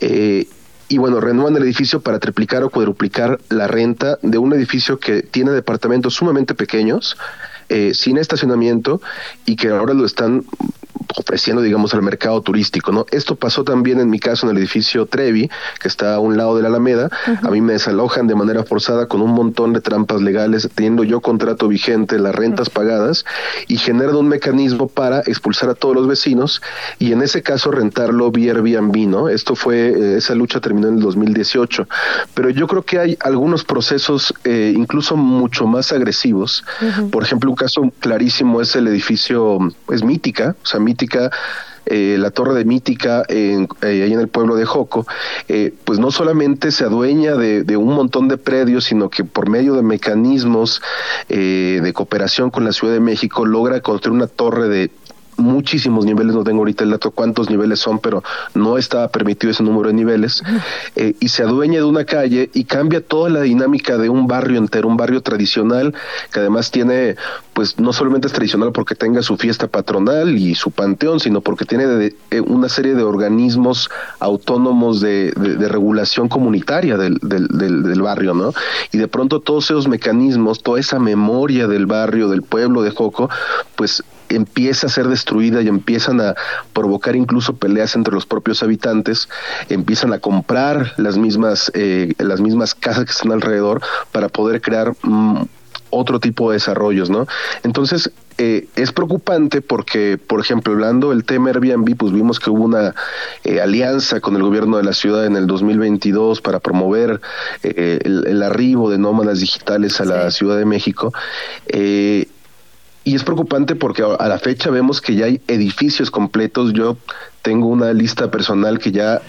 [SPEAKER 18] Eh, y bueno, renuevan el edificio para triplicar o cuadruplicar la renta de un edificio que tiene departamentos sumamente pequeños, eh, sin estacionamiento y que ahora lo están ofreciendo, digamos, al mercado turístico, ¿no? Esto pasó también en mi caso en el edificio Trevi, que está a un lado de la Alameda. A mí me desalojan de manera forzada con un montón de trampas legales, teniendo yo contrato vigente, las rentas pagadas, y generan un mecanismo para expulsar a todos los vecinos y en ese caso rentarlo vía Airbnb, ¿no? Esto fue, eh, esa lucha terminó en el 2018. Pero yo creo que hay algunos procesos eh, incluso mucho más agresivos. Por ejemplo, un caso clarísimo es el edificio, es Mítica, o sea, Mítica eh, la torre de Mítica en, eh, ahí en el pueblo de Joco, eh, pues no solamente se adueña de, de, un montón de predios, sino que por medio de mecanismos de cooperación con la Ciudad de México logra construir una torre de muchísimos niveles, no tengo ahorita el dato cuántos niveles son, pero no estaba permitido ese número de niveles, eh, y se adueña de una calle y cambia toda la dinámica de un barrio entero, un barrio tradicional, que además tiene, pues no solamente es tradicional porque tenga su fiesta patronal y su panteón, sino porque tiene de, eh, una serie de organismos autónomos de, de, regulación comunitaria del, del, del, del barrio, ¿no? Y de pronto todos esos mecanismos, toda esa memoria del barrio, del pueblo de Joco, pues empieza a ser destruida y empiezan a provocar incluso peleas entre los propios habitantes, empiezan a comprar las mismas, eh, las mismas casas que están alrededor para poder crear mm, otro tipo de desarrollos, ¿no? Entonces, eh, es preocupante porque, por ejemplo, hablando del tema Airbnb, pues vimos que hubo una eh, alianza con el gobierno de la ciudad en el 2022 para promover eh, el, el, arribo de nómadas digitales a la Ciudad de México. Y es preocupante porque a la fecha vemos que ya hay edificios completos. Yo tengo una lista personal que ya,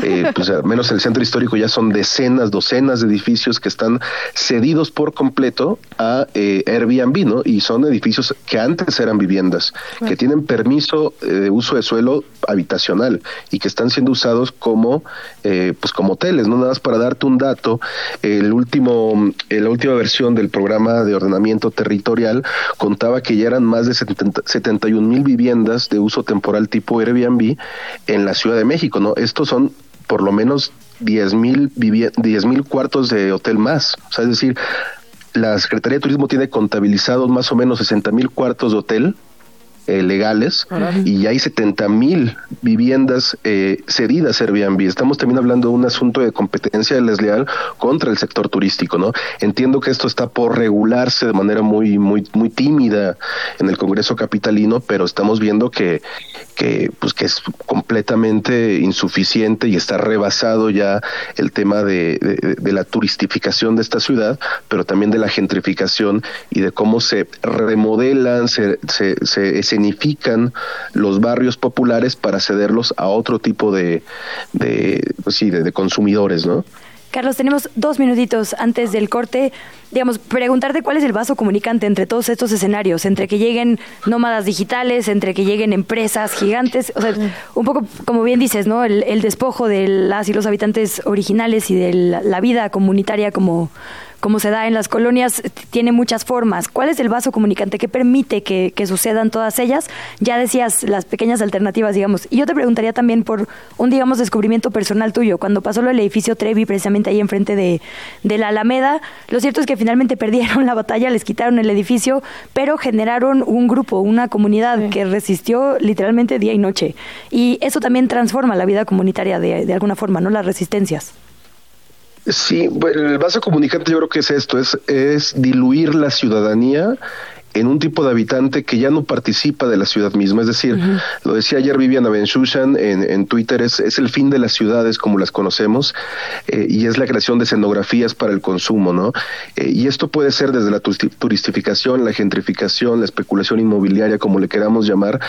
[SPEAKER 18] eh, pues al menos en el centro histórico ya son decenas, docenas de edificios que están cedidos por completo a eh, Airbnb, ¿no? Y son edificios que antes eran viviendas, que tienen permiso eh, de uso de suelo habitacional y que están siendo usados como, eh, pues como hoteles, ¿no? Nada más para darte un dato, el último, la última versión del programa de ordenamiento territorial contaba que ya eran más de 70, 71 mil viviendas de uso temporal tipo Airbnb en la Ciudad de México, ¿no? Estos son por lo menos 10 mil mil cuartos de hotel más. O sea, es decir, la Secretaría de Turismo tiene contabilizados más o menos 60 mil cuartos de hotel eh, legales y ya hay 70 mil viviendas eh, cedidas a Airbnb. Estamos también hablando de un asunto de competencia desleal contra el sector turístico, ¿no? Entiendo que esto está por regularse de manera muy, muy, muy tímida en el Congreso capitalino, pero estamos viendo que, que, pues, que es completamente insuficiente y está rebasado ya el tema de, de, de la turistificación de esta ciudad, pero también de la gentrificación y de cómo se remodelan, se, se, se escenifican los barrios populares para cederlos a otro tipo de, de pues sí, de, de consumidores, ¿no?
[SPEAKER 2] Carlos, tenemos dos minutitos antes del corte. Digamos, preguntarte cuál es el vaso comunicante entre todos estos escenarios, entre que lleguen nómadas digitales, entre que lleguen empresas gigantes, o sea, un poco como bien dices, ¿no? El, el despojo de las y los habitantes originales y de la, la vida comunitaria como, como se da en las colonias, tiene muchas formas. ¿Cuál es el vaso comunicante que permite que, que, sucedan todas ellas? Ya decías las pequeñas alternativas, digamos. Y yo te preguntaría también por un, digamos, descubrimiento personal tuyo. Cuando pasó lo del edificio Trevi, precisamente ahí enfrente de, de la Alameda, lo cierto es que finalmente perdieron la batalla, les quitaron el edificio, pero generaron un grupo, una comunidad sí. que resistió literalmente día y noche. Y eso también transforma la vida comunitaria de, de alguna forma, ¿no? Las resistencias.
[SPEAKER 18] Sí, bueno, el vaso comunicante yo creo que es esto, es, es diluir la ciudadanía en un tipo de habitante que ya no participa de la ciudad misma. Es decir, uh -huh. lo decía ayer Viviana Benchushan en, en Twitter, es, es, el fin de las ciudades como las conocemos eh, y es la creación de escenografías para el consumo, ¿no? Eh, y esto puede ser desde la turistificación, la gentrificación, la especulación inmobiliaria, como le queramos llamar,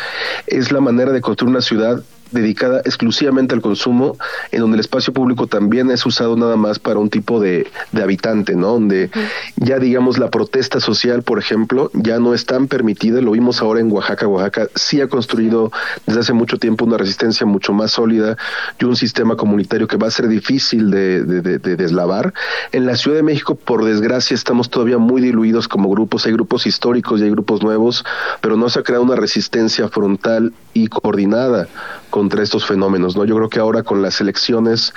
[SPEAKER 18] es la manera de construir una ciudad dedicada exclusivamente al consumo, en donde el espacio público también es usado nada más para un tipo de, de habitante, ¿no? Donde ya digamos la protesta social, por ejemplo, ya no es tan permitida, lo vimos ahora en Oaxaca, Oaxaca sí ha construido desde hace mucho tiempo una resistencia mucho más sólida y un sistema comunitario que va a ser difícil de, de, de, de deslavar. En la Ciudad de México, por desgracia, estamos todavía muy diluidos como grupos, hay grupos históricos y hay grupos nuevos, pero no se ha creado una resistencia frontal y coordinada contra estos fenómenos, ¿no? Yo creo que ahora con las elecciones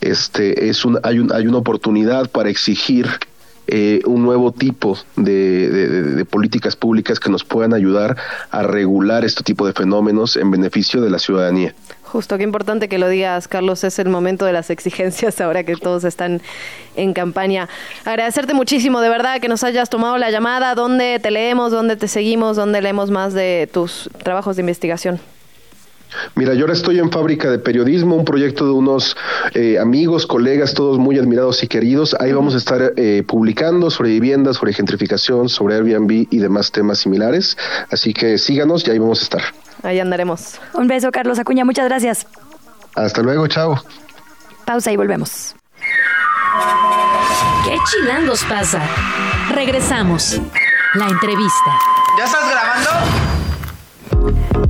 [SPEAKER 18] este es un hay un hay una oportunidad para exigir eh, un nuevo tipo de, de, políticas públicas que nos puedan ayudar a regular este tipo de fenómenos en beneficio de la ciudadanía.
[SPEAKER 1] Justo, qué importante que lo digas, Carlos. Es el momento de las exigencias ahora que todos están en campaña. Agradecerte muchísimo, de verdad, que nos hayas tomado la llamada. ¿Dónde te leemos? ¿Dónde te seguimos? ¿Dónde leemos más de tus trabajos de investigación?
[SPEAKER 18] Mira, yo ahora estoy en Fábrica de Periodismo, un proyecto de unos eh, amigos, colegas, todos muy admirados y queridos. Ahí vamos a estar eh, publicando sobre viviendas, sobre gentrificación, sobre Airbnb y demás temas similares. Así que síganos y ahí vamos a estar.
[SPEAKER 1] Ahí andaremos.
[SPEAKER 2] Un beso, Carlos Acuña. Muchas gracias.
[SPEAKER 18] Hasta luego, chao.
[SPEAKER 2] Pausa y volvemos.
[SPEAKER 3] ¿Qué chilangos pasa? Regresamos. La entrevista.
[SPEAKER 19] ¿Ya estás grabando?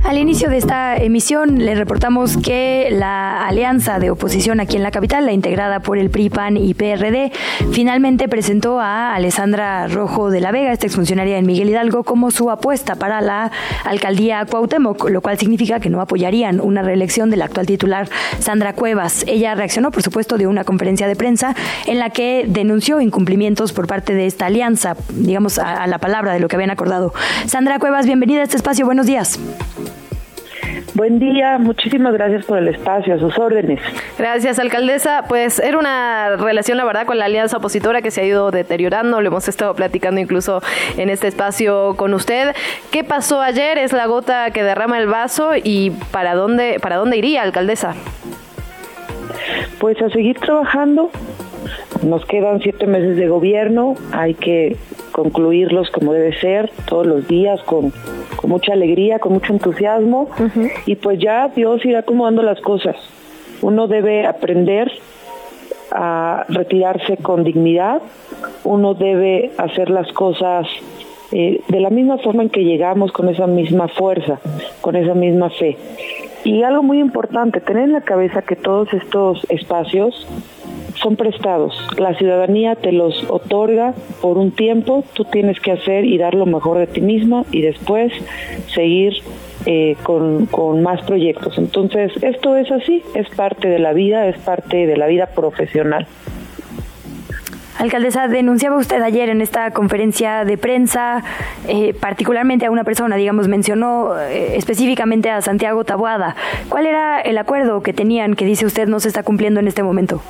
[SPEAKER 2] Al inicio de esta emisión le reportamos que la alianza de oposición aquí en la capital, la integrada por el PRI, PAN y PRD, finalmente presentó a Alessandra Rojo de la Vega, esta exfuncionaria en Miguel Hidalgo, como su apuesta para la alcaldía Cuauhtémoc, lo cual significa que no apoyarían una reelección de la actual titular Sandra Cuevas. Ella reaccionó, por supuesto, de una conferencia de prensa en la que denunció incumplimientos por parte de esta alianza, digamos a, a la palabra de lo que habían acordado. Sandra Cuevas, bienvenida a este espacio. Buenos días.
[SPEAKER 20] Buen día, muchísimas gracias por el espacio, a sus órdenes.
[SPEAKER 1] Gracias, alcaldesa. Pues era una relación, la verdad, con la alianza opositora que se ha ido deteriorando, lo hemos estado platicando incluso en este espacio con usted. ¿Qué pasó ayer? ¿Es la gota que derrama el vaso y para dónde, para dónde iría, alcaldesa?
[SPEAKER 20] Pues a seguir trabajando. Nos quedan siete meses de gobierno, hay que concluirlos como debe ser, todos los días, con, mucha alegría, con mucho entusiasmo, y pues ya Dios irá acomodando las cosas. Uno debe aprender a retirarse con dignidad, uno debe hacer las cosas eh, de la misma forma en que llegamos, con esa misma fuerza, con esa misma fe. Y algo muy importante, tener en la cabeza que todos estos espacios son prestados. La ciudadanía te los otorga por un tiempo, tú tienes que hacer y dar lo mejor de ti misma y después seguir eh, con, con, más proyectos. Entonces, esto es así, es parte de la vida, es parte de la vida profesional.
[SPEAKER 2] Alcaldesa, denunciaba usted ayer en esta conferencia de prensa, eh, particularmente a una persona, digamos, mencionó eh, específicamente a Santiago Tabuada. ¿Cuál era el acuerdo que tenían que dice usted no se está cumpliendo en este momento?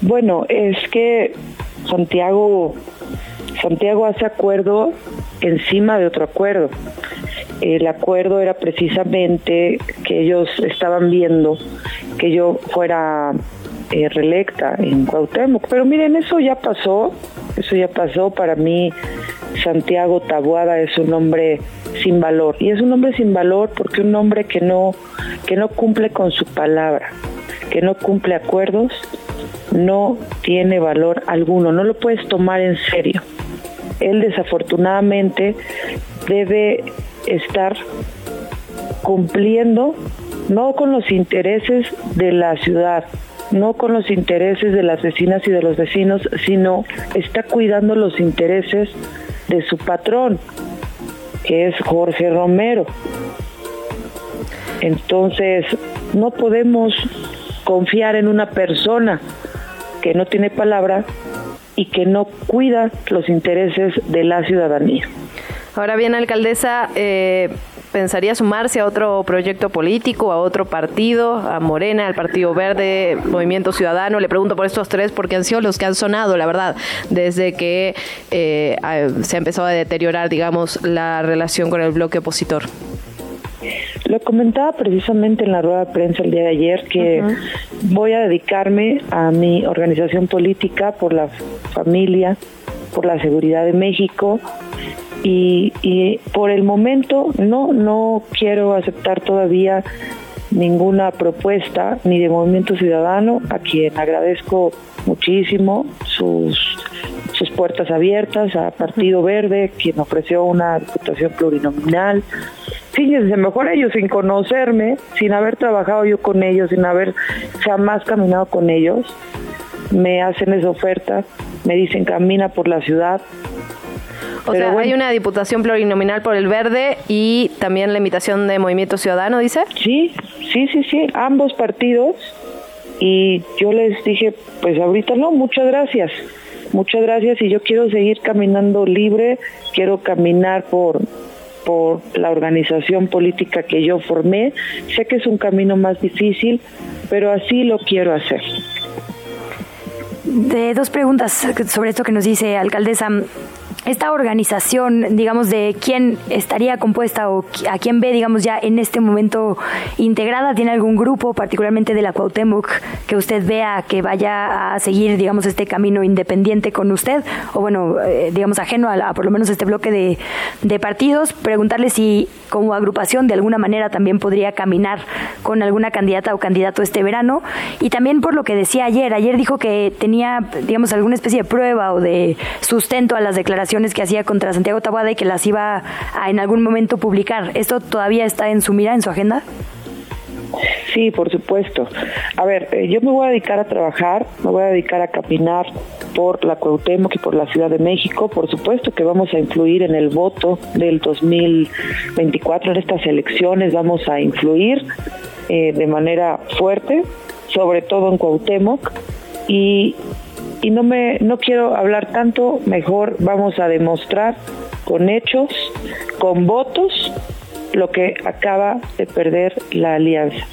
[SPEAKER 20] Bueno, es que Santiago, Santiago hace acuerdo encima de otro acuerdo. El acuerdo era precisamente que ellos estaban viendo que yo fuera eh, reelecta en Cuauhtémoc. Pero miren, eso ya pasó, eso ya pasó. Para mí, Santiago Tabuada es un hombre sin valor. Y es un hombre sin valor porque un hombre que no, que no cumple con su palabra, que no cumple acuerdos, no tiene valor alguno, no lo puedes tomar en serio. Él desafortunadamente debe estar cumpliendo no con los intereses de la ciudad, no con los intereses de las vecinas y de los vecinos, sino está cuidando los intereses de su patrón, que es Jorge Romero. Entonces, no podemos confiar en una persona que no tiene palabra y que no cuida los intereses de la ciudadanía.
[SPEAKER 1] Ahora bien, alcaldesa, eh, ¿pensaría sumarse a otro proyecto político, a otro partido, a Morena, al Partido Verde, Movimiento Ciudadano? Le pregunto por estos tres porque han sido los que han sonado, la verdad, desde que eh, se ha empezado a deteriorar, digamos, la relación con el bloque opositor.
[SPEAKER 20] Lo comentaba precisamente en la rueda de prensa el día de ayer que voy a dedicarme a mi organización política por la familia, por la seguridad de México y, por el momento no no quiero aceptar todavía ninguna propuesta ni de Movimiento Ciudadano a quien agradezco muchísimo sus sus puertas abiertas a Partido Verde, quien ofreció una diputación plurinominal, fíjense, mejor ellos sin conocerme, sin haber trabajado yo con ellos, sin haber jamás caminado con ellos, me hacen esa oferta, me dicen camina por la ciudad.
[SPEAKER 1] O sea, hay una diputación plurinominal por el verde y también la invitación de Movimiento Ciudadano, dice.
[SPEAKER 20] Sí, sí, sí, sí, ambos partidos. Y yo les dije, pues ahorita no, muchas gracias. Muchas gracias y yo quiero seguir caminando libre, quiero caminar por por la organización política que yo formé. Sé que es un camino más difícil, pero así lo quiero hacer.
[SPEAKER 2] De dos preguntas sobre esto que nos dice alcaldesa esta organización, digamos, de quién estaría compuesta o a quién ve, digamos, ya en este momento integrada? ¿Tiene algún grupo, particularmente de la Cuauhtémoc, que usted vea que vaya a seguir, digamos, este camino independiente con usted? O bueno, eh, digamos, ajeno a, por lo menos este bloque de, de partidos. Preguntarle si como agrupación de alguna manera también podría caminar con alguna candidata o candidato este verano. Y también por lo que decía ayer, ayer dijo que tenía, digamos, alguna especie de prueba o de sustento a las declaraciones que hacía contra Santiago Taboada y que las iba a en algún momento publicar. ¿Esto todavía está en su mira, en su agenda?
[SPEAKER 20] Sí, por supuesto. A ver, eh, yo me voy a dedicar a trabajar, me voy a dedicar a caminar por la Cuauhtémoc y por la Ciudad de México. Por supuesto que vamos a influir en el voto del 2024, en estas elecciones vamos a influir eh, de manera fuerte, sobre todo en Cuauhtémoc. Y, y no me no quiero hablar tanto, mejor vamos a demostrar con hechos, con votos lo que acaba de perder la alianza.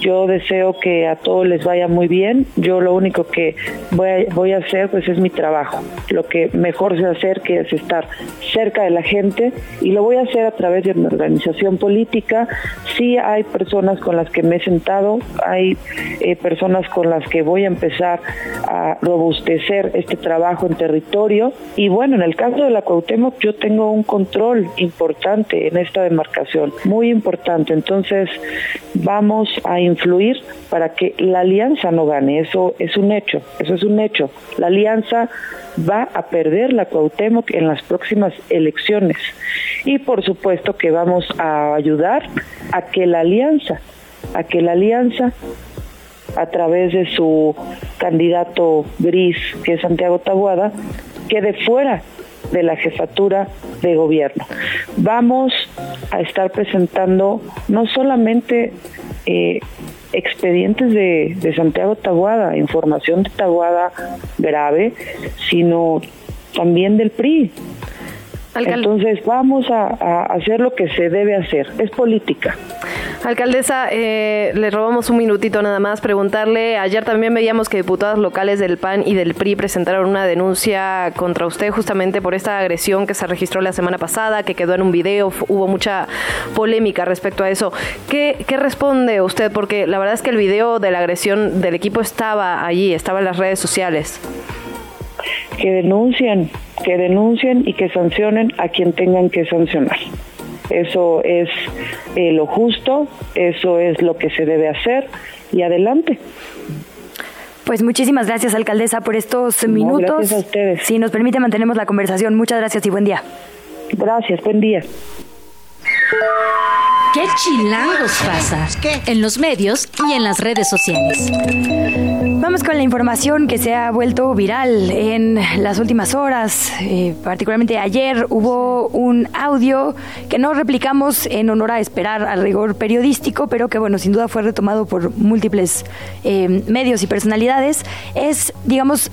[SPEAKER 20] Yo deseo que a todos les vaya muy bien. Yo lo único que voy a, hacer pues es mi trabajo. Lo que mejor sé hacer es estar cerca de la gente y lo voy a hacer a través de una organización política. Sí hay personas con las que me he sentado, hay eh, personas con las que voy a empezar a robustecer este trabajo en territorio y bueno, en el caso de la Cuauhtémoc yo tengo un control importante en esta demarcación, muy importante. Entonces, vamos a influir para que la alianza no gane. Eso es un hecho, eso es un hecho. La alianza va a perder la Cuauhtémoc en las próximas elecciones. Y por supuesto que vamos a ayudar a que la alianza, a que la alianza a través de su candidato gris, que es Santiago Tabuada, quede fuera de la jefatura de gobierno. Vamos a estar presentando no solamente eh, expedientes de, de Santiago Taguada, información de Taguada grave, sino también del PRI. Entonces vamos a, hacer lo que se debe hacer, es política.
[SPEAKER 1] Alcaldesa, eh, le robamos un minutito nada más, preguntarle, ayer también veíamos que diputadas locales del PAN y del PRI presentaron una denuncia contra usted justamente por esta agresión que se registró la semana pasada, que quedó en un video, hubo mucha polémica respecto a eso. ¿Qué, qué responde usted? Porque la verdad es que el video de la agresión del equipo estaba allí, estaba en las redes sociales
[SPEAKER 20] que denuncien, que denuncien y que sancionen a quien tengan que sancionar. Eso es eh, lo justo, eso es lo que se debe hacer y adelante.
[SPEAKER 2] Pues muchísimas gracias, alcaldesa, por estos minutos.
[SPEAKER 20] gracias a ustedes.
[SPEAKER 2] Si nos permite, mantenemos la conversación. Muchas gracias y buen día.
[SPEAKER 20] Gracias, buen día.
[SPEAKER 3] ¿Qué chilangos pasa? En los medios y en las redes sociales.
[SPEAKER 2] Vamos con la información que se ha vuelto viral en las últimas horas. Eh, particularmente ayer hubo un audio que no replicamos en honor a esperar al rigor periodístico, pero que bueno, sin duda fue retomado por múltiples eh, medios y personalidades. Es, digamos,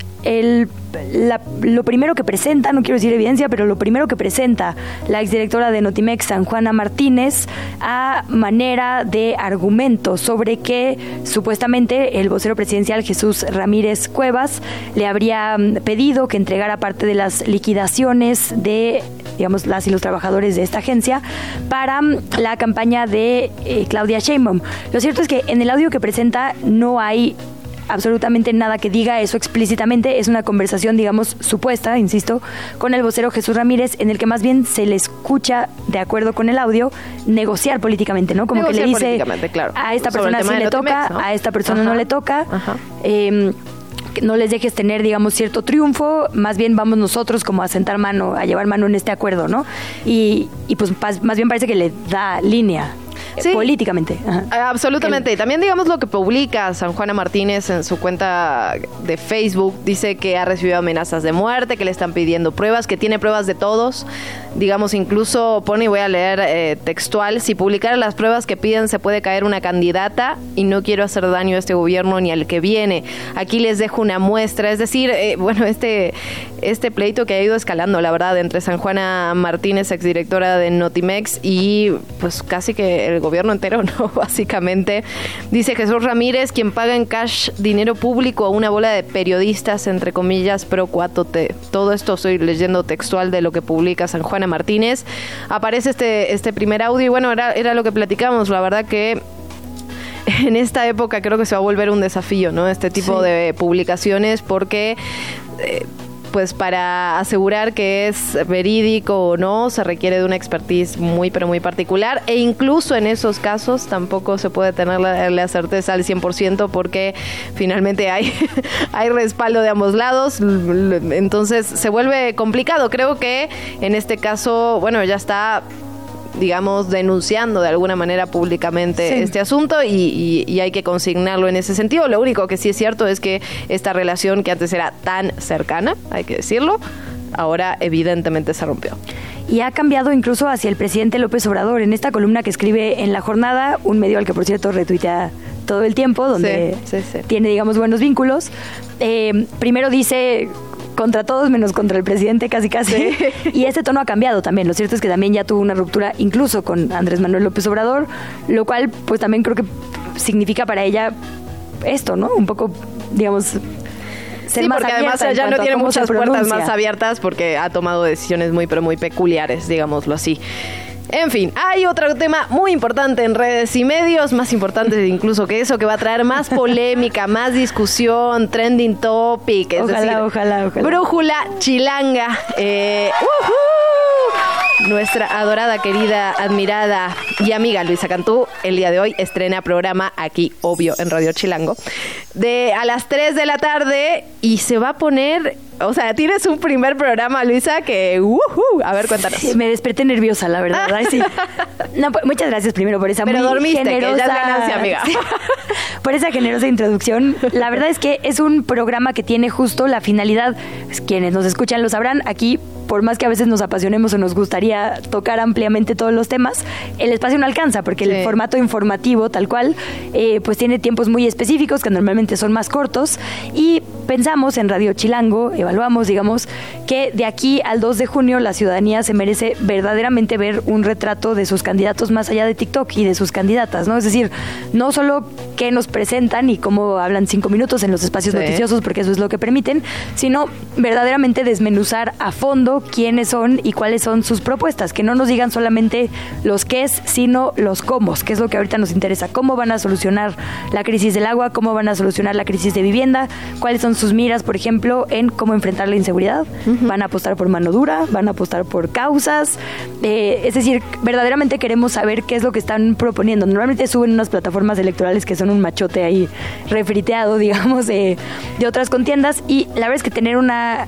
[SPEAKER 2] lo primero que presenta, no quiero decir evidencia, pero lo primero que presenta la exdirectora de Notimex, San Juana Martínez, a manera de argumento sobre que supuestamente el vocero presidencial Jesús Ramírez Cuevas le habría mm, pedido que entregara parte de las liquidaciones de digamos, las y los trabajadores de esta agencia para mm, la campaña de eh, Claudia Sheinbaum. Lo cierto es que en el audio que presenta no hay absolutamente nada que diga eso explícitamente, es una conversación, digamos, supuesta, insisto, con el vocero Jesús Ramírez, en el que más bien se le escucha, de acuerdo con el audio, negociar políticamente, ¿no? Como que le dice a esta persona sí le toca, a esta persona no le toca. Eh, no les dejes tener, digamos, cierto triunfo, más bien vamos nosotros como a sentar mano, a llevar mano en este acuerdo, ¿no? Y, y pues más bien parece que le da línea
[SPEAKER 1] Sí.
[SPEAKER 2] políticamente. Ajá.
[SPEAKER 1] Ah, Absolutamente. Y también digamos lo que publica San Juana Martínez en su cuenta de Facebook. Dice que ha recibido amenazas de muerte, que le están pidiendo pruebas, que tiene pruebas de todos. Digamos, incluso pone, y voy a leer eh, textual, si publicara las pruebas que piden se puede caer una candidata y no quiero hacer daño a este gobierno ni al que viene. Aquí les dejo una muestra. Es decir, eh, bueno, este, este pleito que ha ido escalando, la verdad, entre San Juana Martínez, exdirectora de Notimex, y pues casi que el gobierno entero, ¿no? Básicamente. Dice Jesús Ramírez, quien paga en cash dinero público a una bola de periodistas, entre comillas, pro 4T. Todo esto estoy leyendo textual de lo que publica San Juana Martínez. Aparece este, este primer audio y bueno, era, era lo que platicamos. La verdad que en esta época creo que se va a volver un desafío, ¿no? Este tipo
[SPEAKER 2] Sí.
[SPEAKER 1] de publicaciones porque... eh, pues para asegurar que es verídico o no se requiere de una expertise muy pero muy particular. E incluso en esos casos tampoco se puede tener la, la certeza al 100% porque finalmente hay, hay respaldo de ambos lados. Entonces se vuelve complicado. Creo que en este caso bueno ya está digamos, denunciando de alguna manera públicamente
[SPEAKER 2] Sí.
[SPEAKER 1] este asunto y, y- y hay que consignarlo en ese sentido. Lo único que sí es cierto es que esta relación que antes era tan cercana, hay que decirlo, ahora evidentemente se rompió.
[SPEAKER 2] y ha cambiado incluso hacia el presidente López Obrador. En esta columna que escribe en La Jornada, un medio al que por cierto retuitea todo el tiempo, donde
[SPEAKER 1] Sí, sí, sí.
[SPEAKER 2] tiene, digamos, buenos vínculos. Eh, primero dice contra todos menos contra el presidente casi casi. Y ese tono ha cambiado también. Lo cierto es que también ya tuvo una ruptura incluso con Andrés Manuel López Obrador lo cual pues también creo que significa para ella esto no un poco digamos ser
[SPEAKER 1] sí,
[SPEAKER 2] más
[SPEAKER 1] porque además ya no tiene muchas puertas más abiertas porque ha tomado decisiones muy, pero muy peculiares, digámoslo así. En fin, hay otro tema muy importante en redes y medios, más importante incluso que eso, que va a traer más polémica, más discusión, trending topic. Es
[SPEAKER 2] Ojalá,
[SPEAKER 1] decir,
[SPEAKER 2] ojalá, ojalá.
[SPEAKER 1] Brújula chilanga. Eh. Nuestra adorada, querida, admirada y amiga Luisa Cantú, el día de hoy estrena programa aquí, obvio, en Radio Chilango, de a las 3 de la tarde y se va a poner, o sea, tienes un primer programa, Luisa, que, ¡uhú! a ver, cuéntanos.
[SPEAKER 2] Me desperté nerviosa, la verdad. Ay, sí. No, pues, muchas gracias primero por esa
[SPEAKER 1] Pero
[SPEAKER 2] muy
[SPEAKER 1] dormiste, que ya
[SPEAKER 2] generosa...
[SPEAKER 1] ganancia, amiga.
[SPEAKER 2] Sí. por esa generosa introducción. La verdad es que es un programa que tiene justo la finalidad, pues, quienes nos escuchan lo sabrán, aquí por más que a veces nos apasionemos o nos gustaría tocar ampliamente todos los temas, el espacio no alcanza porque el formato informativo tal cual eh, pues tiene tiempos muy específicos que normalmente son más cortos y pensamos en Radio Chilango, evaluamos digamos que de aquí al 2 de junio la ciudadanía se merece verdaderamente ver un retrato de sus candidatos más allá de TikTok y de sus candidatas, ¿no? Es decir, no solo qué nos presentan y cómo hablan cinco minutos en los espacios
[SPEAKER 1] Sí.
[SPEAKER 2] noticiosos porque eso es lo que permiten, sino verdaderamente desmenuzar a fondo quiénes son y cuáles son sus propuestas, que no nos digan solamente los qué es, sino los cómo, que es lo que ahorita nos interesa, cómo van a solucionar la crisis del agua, cómo van a solucionar la crisis de vivienda, cuáles son sus miras, por ejemplo, en cómo enfrentar la inseguridad, van a apostar por mano dura, van a apostar por causas, eh, es decir, verdaderamente queremos saber qué es lo que están proponiendo. Normalmente suben unas plataformas electorales que son un machote ahí refriteado, digamos, de, otras contiendas y la verdad es que tener una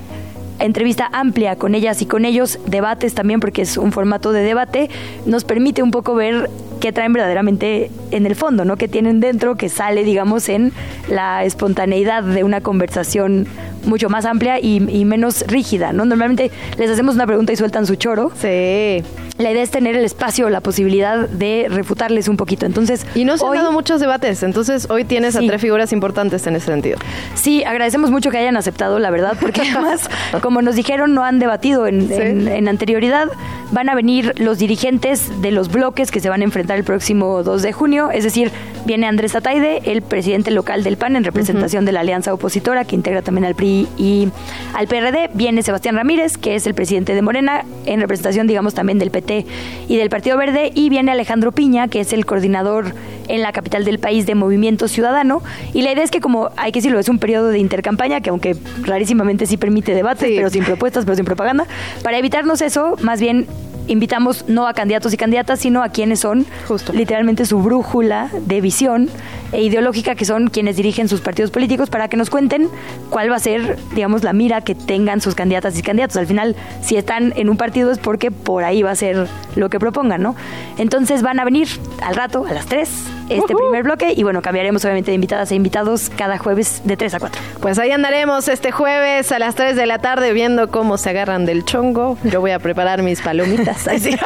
[SPEAKER 2] entrevista amplia con ellas y con ellos, debates también, porque es un formato de debate, nos permite un poco ver qué traen verdaderamente en el fondo, ¿no? Que tienen dentro, que sale, digamos, en la espontaneidad de una conversación mucho más amplia y, y menos rígida, ¿no? Normalmente les hacemos una pregunta y sueltan su choro.
[SPEAKER 1] Sí.
[SPEAKER 2] La idea es tener el espacio, la posibilidad de refutarles un poquito. Entonces,
[SPEAKER 1] Y no se
[SPEAKER 2] hoy-
[SPEAKER 1] han dado muchos debates, entonces hoy tienes
[SPEAKER 2] Sí.
[SPEAKER 1] a tres figuras importantes en ese sentido.
[SPEAKER 2] Sí, agradecemos mucho que hayan aceptado, la verdad, porque además, como nos dijeron, no han debatido en,
[SPEAKER 1] Sí.
[SPEAKER 2] en- en anterioridad. Van a venir los dirigentes de los bloques que se van a enfrentar el próximo 2 de junio, es decir, viene Andrés Ataide, el presidente local del PAN en representación de la alianza opositora, que integra también al PRI y al PRD. Viene Sebastián Ramírez, que es el presidente de Morena, en representación, digamos, también del PT y del Partido Verde. Y viene Alejandro Piña, que es el coordinador en la capital del país de Movimiento Ciudadano. Y la idea es que, como hay que decirlo, es un periodo de intercampaña, que aunque rarísimamente sí permite debates,
[SPEAKER 1] Sí.
[SPEAKER 2] pero sin propuestas, pero sin propaganda, para evitarnos eso, más bien invitamos no a candidatos y candidatas, sino a quienes son literalmente su brújula de visión e ideológica, que son quienes dirigen sus partidos políticos, para que nos cuenten cuál va a ser, digamos, la mira que tengan sus candidatas y candidatos. Al final, si están en un partido es porque por ahí va a ser lo que propongan, ¿no? Entonces van a venir al rato, a las 3, este primer bloque y bueno, cambiaremos obviamente de invitadas e invitados cada jueves de 3 a 4.
[SPEAKER 1] Pues ahí andaremos este jueves a las 3 de la tarde viendo cómo se agarran del chongo. Yo voy a preparar mis palomitas.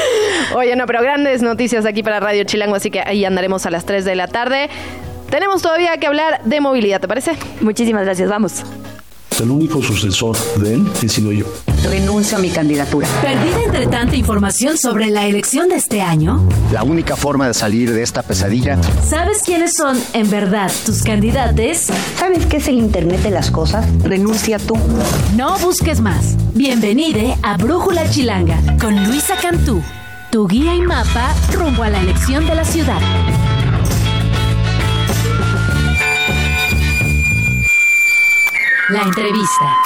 [SPEAKER 1] Oye, no, pero grandes noticias aquí para Radio Chilango, así que ahí andaremos a las 3 de la tarde. Tenemos todavía que hablar de movilidad, ¿te parece?
[SPEAKER 2] Muchísimas gracias, vamos.
[SPEAKER 21] El único sucesor de él he sido yo.
[SPEAKER 22] Renuncio a mi candidatura.
[SPEAKER 3] Perdida entre tanta información sobre la elección de este año.
[SPEAKER 23] La única forma de salir de esta pesadilla.
[SPEAKER 3] ¿Sabes quiénes son en verdad tus candidatos?
[SPEAKER 22] ¿Sabes qué es el Internet de las cosas? Renuncia tú.
[SPEAKER 3] No busques más. Bienvenide a Brújula Chilanga con Luisa Cantú, tu guía y mapa rumbo a la elección de la ciudad. La entrevista.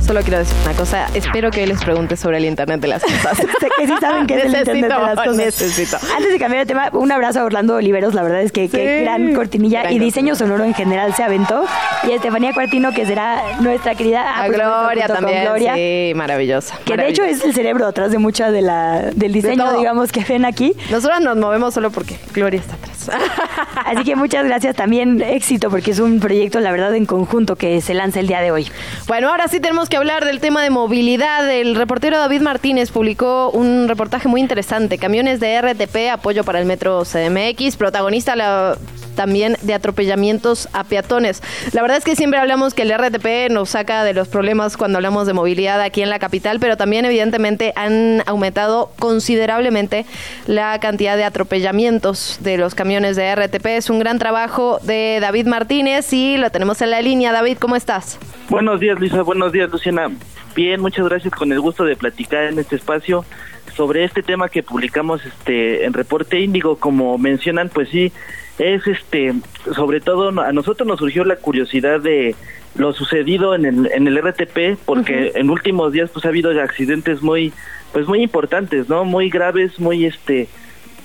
[SPEAKER 1] Solo quiero decir una cosa. Espero que hoy les pregunte sobre el Internet de las cosas.
[SPEAKER 2] sé que sí saben que es el Internet de las cosas.
[SPEAKER 1] Necesito.
[SPEAKER 2] Antes de cambiar de tema, un abrazo a Orlando Oliveros. La verdad es que qué gran cortinilla
[SPEAKER 1] Gran
[SPEAKER 2] y diseño sonoro en general se aventó. Y a Estefanía Cuartino, que será nuestra querida
[SPEAKER 1] A
[SPEAKER 2] ah, por supuesto,
[SPEAKER 1] Gloria también.
[SPEAKER 2] Gloria,
[SPEAKER 1] Sí, maravillosa.
[SPEAKER 2] Que de hecho es el cerebro atrás de mucha de la, del diseño, digamos, que ven aquí.
[SPEAKER 1] Nosotros nos movemos solo porque Gloria está atrás.
[SPEAKER 2] Así que muchas gracias también, éxito, porque es un proyecto, la verdad, en conjunto que se lanza el día de hoy.
[SPEAKER 1] Bueno, ahora sí tenemos que hablar del tema de movilidad. El reportero David Martínez publicó un reportaje muy interesante. Camiones de RTP, apoyo para el metro CDMX, protagonista la- también de atropellamientos a peatones. La verdad es que siempre hablamos que el RTP nos saca de los problemas cuando hablamos de movilidad aquí en la capital, pero también evidentemente han aumentado considerablemente la cantidad de atropellamientos de los camiones de RTP. Es un gran trabajo de David Martínez y lo tenemos en la línea. David, ¿cómo estás?
[SPEAKER 24] Buenos días, Luisa. Buenos días, Luciana. Bien, muchas gracias. Con el gusto de platicar en este espacio sobre este tema que publicamos este en Reporte Índigo. Como mencionan, pues sí, es este, sobre todo a nosotros nos surgió la curiosidad de lo sucedido en el, en el RTP, porque en últimos días pues ha habido accidentes muy, pues muy importantes, ¿no? Muy graves, muy este,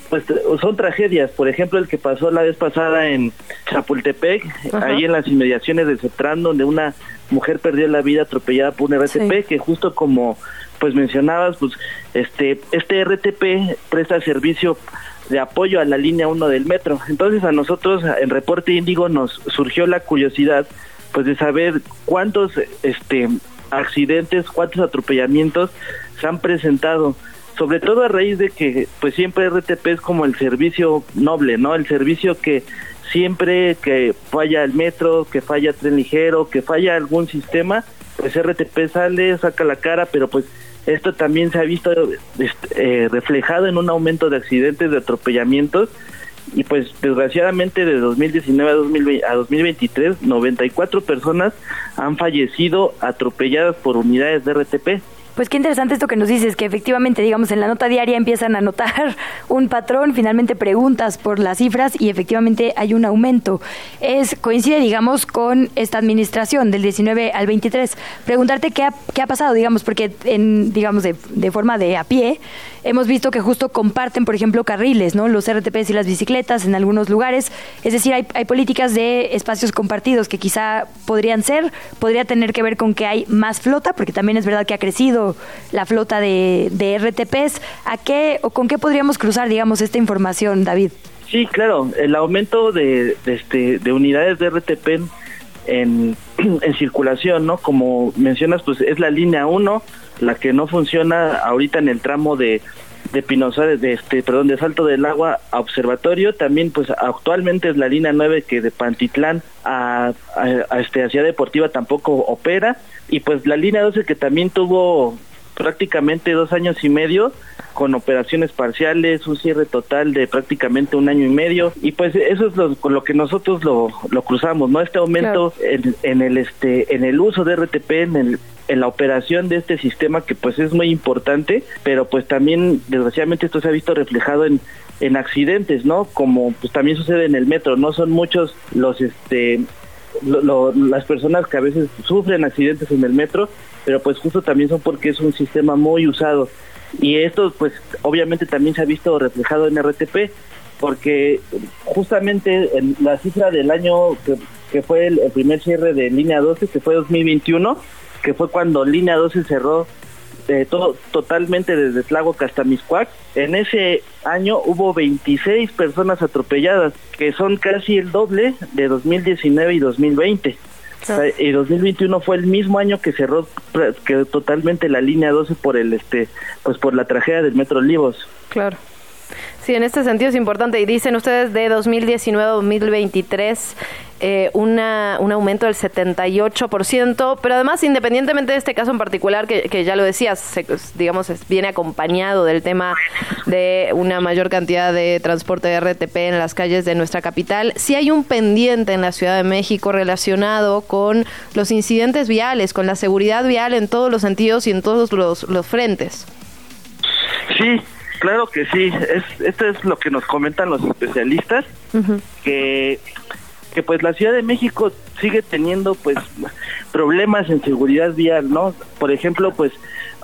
[SPEAKER 24] pues son tragedias. Por ejemplo, el que pasó la vez pasada en Chapultepec,
[SPEAKER 25] Ajá.
[SPEAKER 24] ahí en las inmediaciones del CETRAN, donde una mujer perdió la vida atropellada por un RTP, que justo como pues mencionabas, pues este este RTP presta servicio de apoyo a la línea 1 del metro. Entonces a nosotros en Reporte Índigo nos surgió la curiosidad pues de saber cuántos este accidentes, cuántos atropellamientos se han presentado, sobre todo a raíz de que pues siempre RTP es como el servicio noble, ¿no? El servicio que siempre que falla el metro, que falla tren ligero, que falla algún sistema, pues RTP sale, saca la cara, pero pues esto también se ha visto eh, reflejado en un aumento de accidentes, de atropellamientos, y pues desgraciadamente de 2019 a, 2020 a 2023, 94 personas han fallecido atropelladas por unidades de RTP.
[SPEAKER 2] Pues qué interesante esto que nos dices, que efectivamente, digamos, en la nota diaria empiezan a notar un patrón, finalmente preguntas por las cifras y efectivamente hay un aumento. Es coincide, digamos, con esta administración del 19 al 23. Preguntarte qué ha, qué ha pasado, digamos, porque en, digamos, de, de forma de a pie, hemos visto que justo comparten, por ejemplo, carriles, ¿no? Los RTPs y las bicicletas en algunos lugares. Es decir, hay, hay políticas de espacios compartidos que quizá podrían ser, podría tener que ver con que hay más flota, porque también es verdad que ha crecido la flota de, de RTPs. ¿A qué o con qué podríamos cruzar, digamos, esta información, David?
[SPEAKER 24] Sí, claro, el aumento de, este, de unidades de RTP en, en, en circulación, ¿no? Como mencionas, pues es la línea 1, la que no funciona ahorita en el tramo de de Pino Suárez, de este, perdón, de Salto del Agua a Observatorio, también pues actualmente es la línea 9 que de Pantitlán a, a, a este a Ciudad Deportiva tampoco opera. Y pues la línea 12 que también tuvo prácticamente dos años y medio con operaciones parciales, un cierre total de prácticamente un año y medio y pues eso es lo, con lo que nosotros lo, lo cruzamos, ¿no? Este aumento en, en el este en el uso de RTP, en el en la operación de este sistema que pues es muy importante, pero pues también desgraciadamente esto se ha visto reflejado en en accidentes, ¿no? Como pues también sucede en el metro, no son muchos los este las personas que a veces sufren accidentes en el metro, pero pues justo también son porque es un sistema muy usado. Y esto pues obviamente también se ha visto reflejado en RTP, porque justamente en la cifra del año que, fue el primer cierre de línea 12, que fue 2021, que fue cuando línea 12 cerró eh, todo totalmente desde Tláhuac hasta Miscuac. En ese año hubo 26 personas atropelladas, que son casi el doble de 2019 y 2020. O sea, y 2021 fue el mismo año que cerró que totalmente la línea 12 por el este pues por la tragedia del Metro Olivos.
[SPEAKER 1] Claro. Sí, en este sentido es importante. Y dicen ustedes de 2019 a 2023 eh, una, un aumento del 78%, pero además, independientemente de este caso en particular, que, que ya lo decías, se- digamos, viene acompañado del tema de una mayor cantidad de transporte de RTP en las calles de nuestra capital, sí hay un pendiente en la Ciudad de México relacionado con los incidentes viales, con la seguridad vial en todos los sentidos y en todos los, los frentes.
[SPEAKER 24] Sí, claro que sí. Es, esto es lo que nos comentan los especialistas, que, que pues la Ciudad de México sigue teniendo pues problemas en seguridad vial, ¿no? Por ejemplo, pues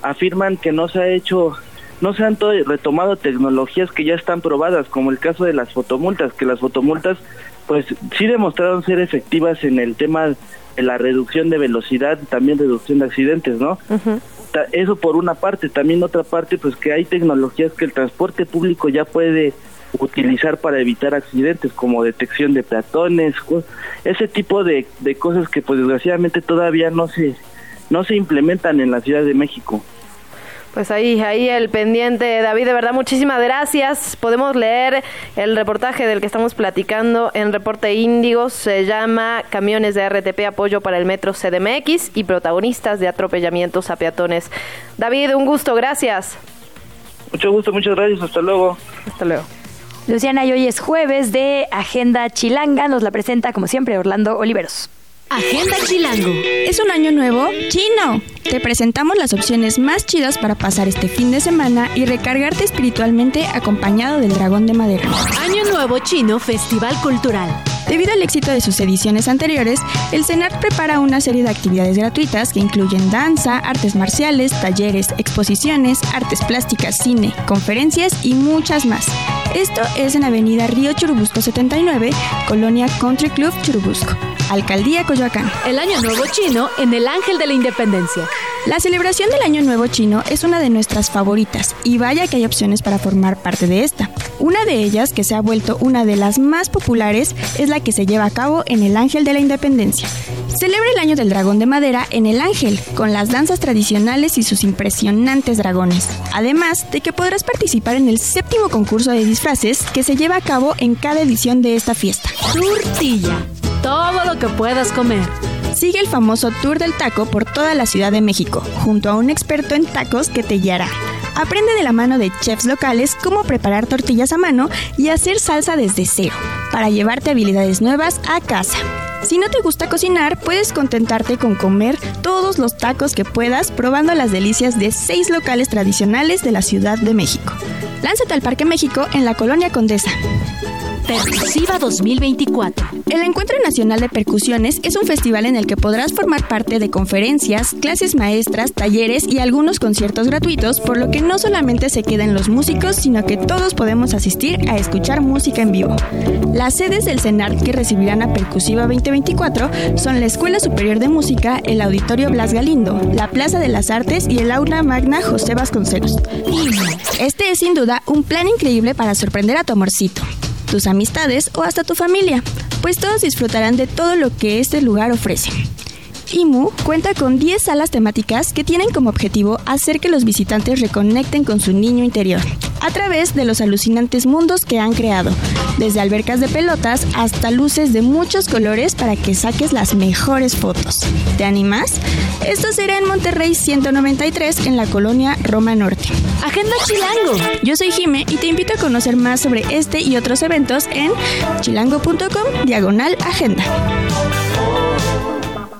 [SPEAKER 24] afirman que no se ha hecho, no se han to- retomado tecnologías que ya están probadas, como el caso de las fotomultas, que las fotomultas pues sí demostraron ser efectivas en el tema de la reducción de velocidad y también reducción de accidentes, ¿no? Eso por una parte, también otra parte, pues que hay tecnologías que el transporte público ya puede utilizar para evitar accidentes, como detección de peatones, ese tipo de, de cosas que pues desgraciadamente todavía no se no se implementan en la Ciudad de México.
[SPEAKER 1] Pues ahí, ahí el pendiente, David, de verdad, muchísimas gracias. Podemos leer el reportaje del que estamos platicando en Reporte Índigo, se llama Camiones de RTP Apoyo para el Metro CDMX y protagonistas de atropellamientos a peatones. David, un gusto, gracias.
[SPEAKER 24] Mucho gusto, muchas gracias, hasta luego.
[SPEAKER 1] Hasta luego.
[SPEAKER 2] Luciana, y hoy es jueves de Agenda Chilanga. Nos la presenta, como siempre, Orlando Oliveros.
[SPEAKER 3] Agenda Chilango.
[SPEAKER 26] ¿Es un año nuevo? ¡Chino! Te presentamos las opciones más chidas para pasar este fin de semana y recargarte espiritualmente acompañado del dragón de madera.
[SPEAKER 3] Año Nuevo Chino Festival Cultural.
[SPEAKER 26] Debido al éxito de sus ediciones anteriores, el CENART prepara una serie de actividades gratuitas que incluyen danza, artes marciales, talleres, exposiciones, artes plásticas, cine, conferencias y muchas más. Esto es en Avenida Río Churubusco 79, Colonia Country Club Churubusco, Alcaldía Coyoacán.
[SPEAKER 3] El Año Nuevo Chino en el Ángel de la Independencia.
[SPEAKER 26] La celebración del Año Nuevo Chino es una de nuestras favoritas y vaya que hay opciones para formar parte de esta. Una de ellas, que se ha vuelto una de las más populares, es la que se lleva a cabo en el Ángel de la Independencia. Celebra el Año del Dragón de Madera en el Ángel, con las danzas tradicionales y sus impresionantes dragones. Además de que podrás participar en el séptimo concurso de disfraces que se lleva a cabo en cada edición de esta fiesta.
[SPEAKER 3] Tortilla. Todo lo que puedas comer.
[SPEAKER 26] Sigue el famoso Tour del Taco por toda la Ciudad de México, junto a un experto en tacos que te guiará. Aprende de la mano de chefs locales cómo preparar tortillas a mano y hacer salsa desde cero, para llevarte habilidades nuevas a casa. Si no te gusta cocinar, puedes contentarte con comer todos los tacos que puedas probando las delicias de seis locales tradicionales de la Ciudad de México. Lánzate al Parque México en la Colonia Condesa.
[SPEAKER 3] Percusiva 2024.
[SPEAKER 26] El Encuentro Nacional de Percusiones es un festival en el que podrás formar parte de conferencias, clases maestras, talleres y algunos conciertos gratuitos, por lo que no solamente se quedan los músicos, sino que todos podemos asistir a escuchar música en vivo. Las sedes del CENART que recibirán a Percusiva 2024 son la Escuela Superior de Música, el Auditorio Blas Galindo, la Plaza de las Artes y el Aula Magna José Vasconcelos. Este es sin duda un plan increíble para sorprender a tu amorcito tus amistades o hasta tu familia, pues todos disfrutarán de todo lo que este lugar ofrece. IMU cuenta con 10 salas temáticas que tienen como objetivo hacer que los visitantes reconecten con su niño interior, a través de los alucinantes mundos que han creado, desde albercas de pelotas hasta luces de muchos colores para que saques las mejores fotos. ¿Te animas? Esto será en Monterrey 193 en la colonia Roma Norte.
[SPEAKER 3] Agenda Chilango.
[SPEAKER 26] Yo soy Jime y te invito a conocer más sobre este y otros eventos en chilango.com diagonal agenda.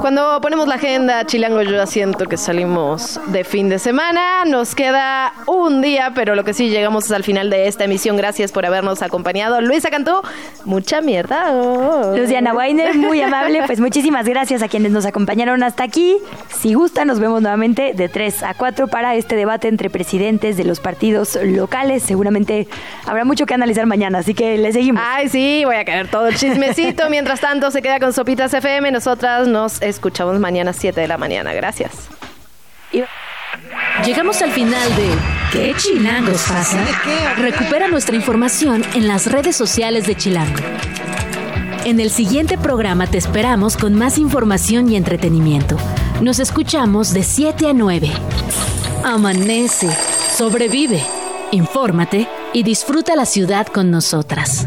[SPEAKER 1] Cuando ponemos la agenda, Chilango, yo siento que salimos de fin de semana. Nos queda un día, pero lo que sí llegamos al final de esta emisión. Gracias por habernos acompañado. Luisa Cantú, mucha mierda.
[SPEAKER 2] Luciana Weiner, muy amable. Pues muchísimas gracias a quienes nos acompañaron hasta aquí. Si gusta, nos vemos nuevamente de 3 a 4 para este debate entre presidentes de los partidos locales. Seguramente habrá mucho que analizar mañana, así que le seguimos.
[SPEAKER 1] Ay, sí, voy a caer todo el chismecito. Mientras tanto, se queda con Sopitas FM. Nosotras nos escuchamos mañana a 7 de la mañana. Gracias.
[SPEAKER 3] Llegamos al final de ¿Qué chilangos pasa? Recupera nuestra información en las redes sociales de Chilango. En el siguiente programa te esperamos con más información y entretenimiento. Nos escuchamos de 7 a 9. Amanece, sobrevive, infórmate y disfruta la ciudad con nosotras.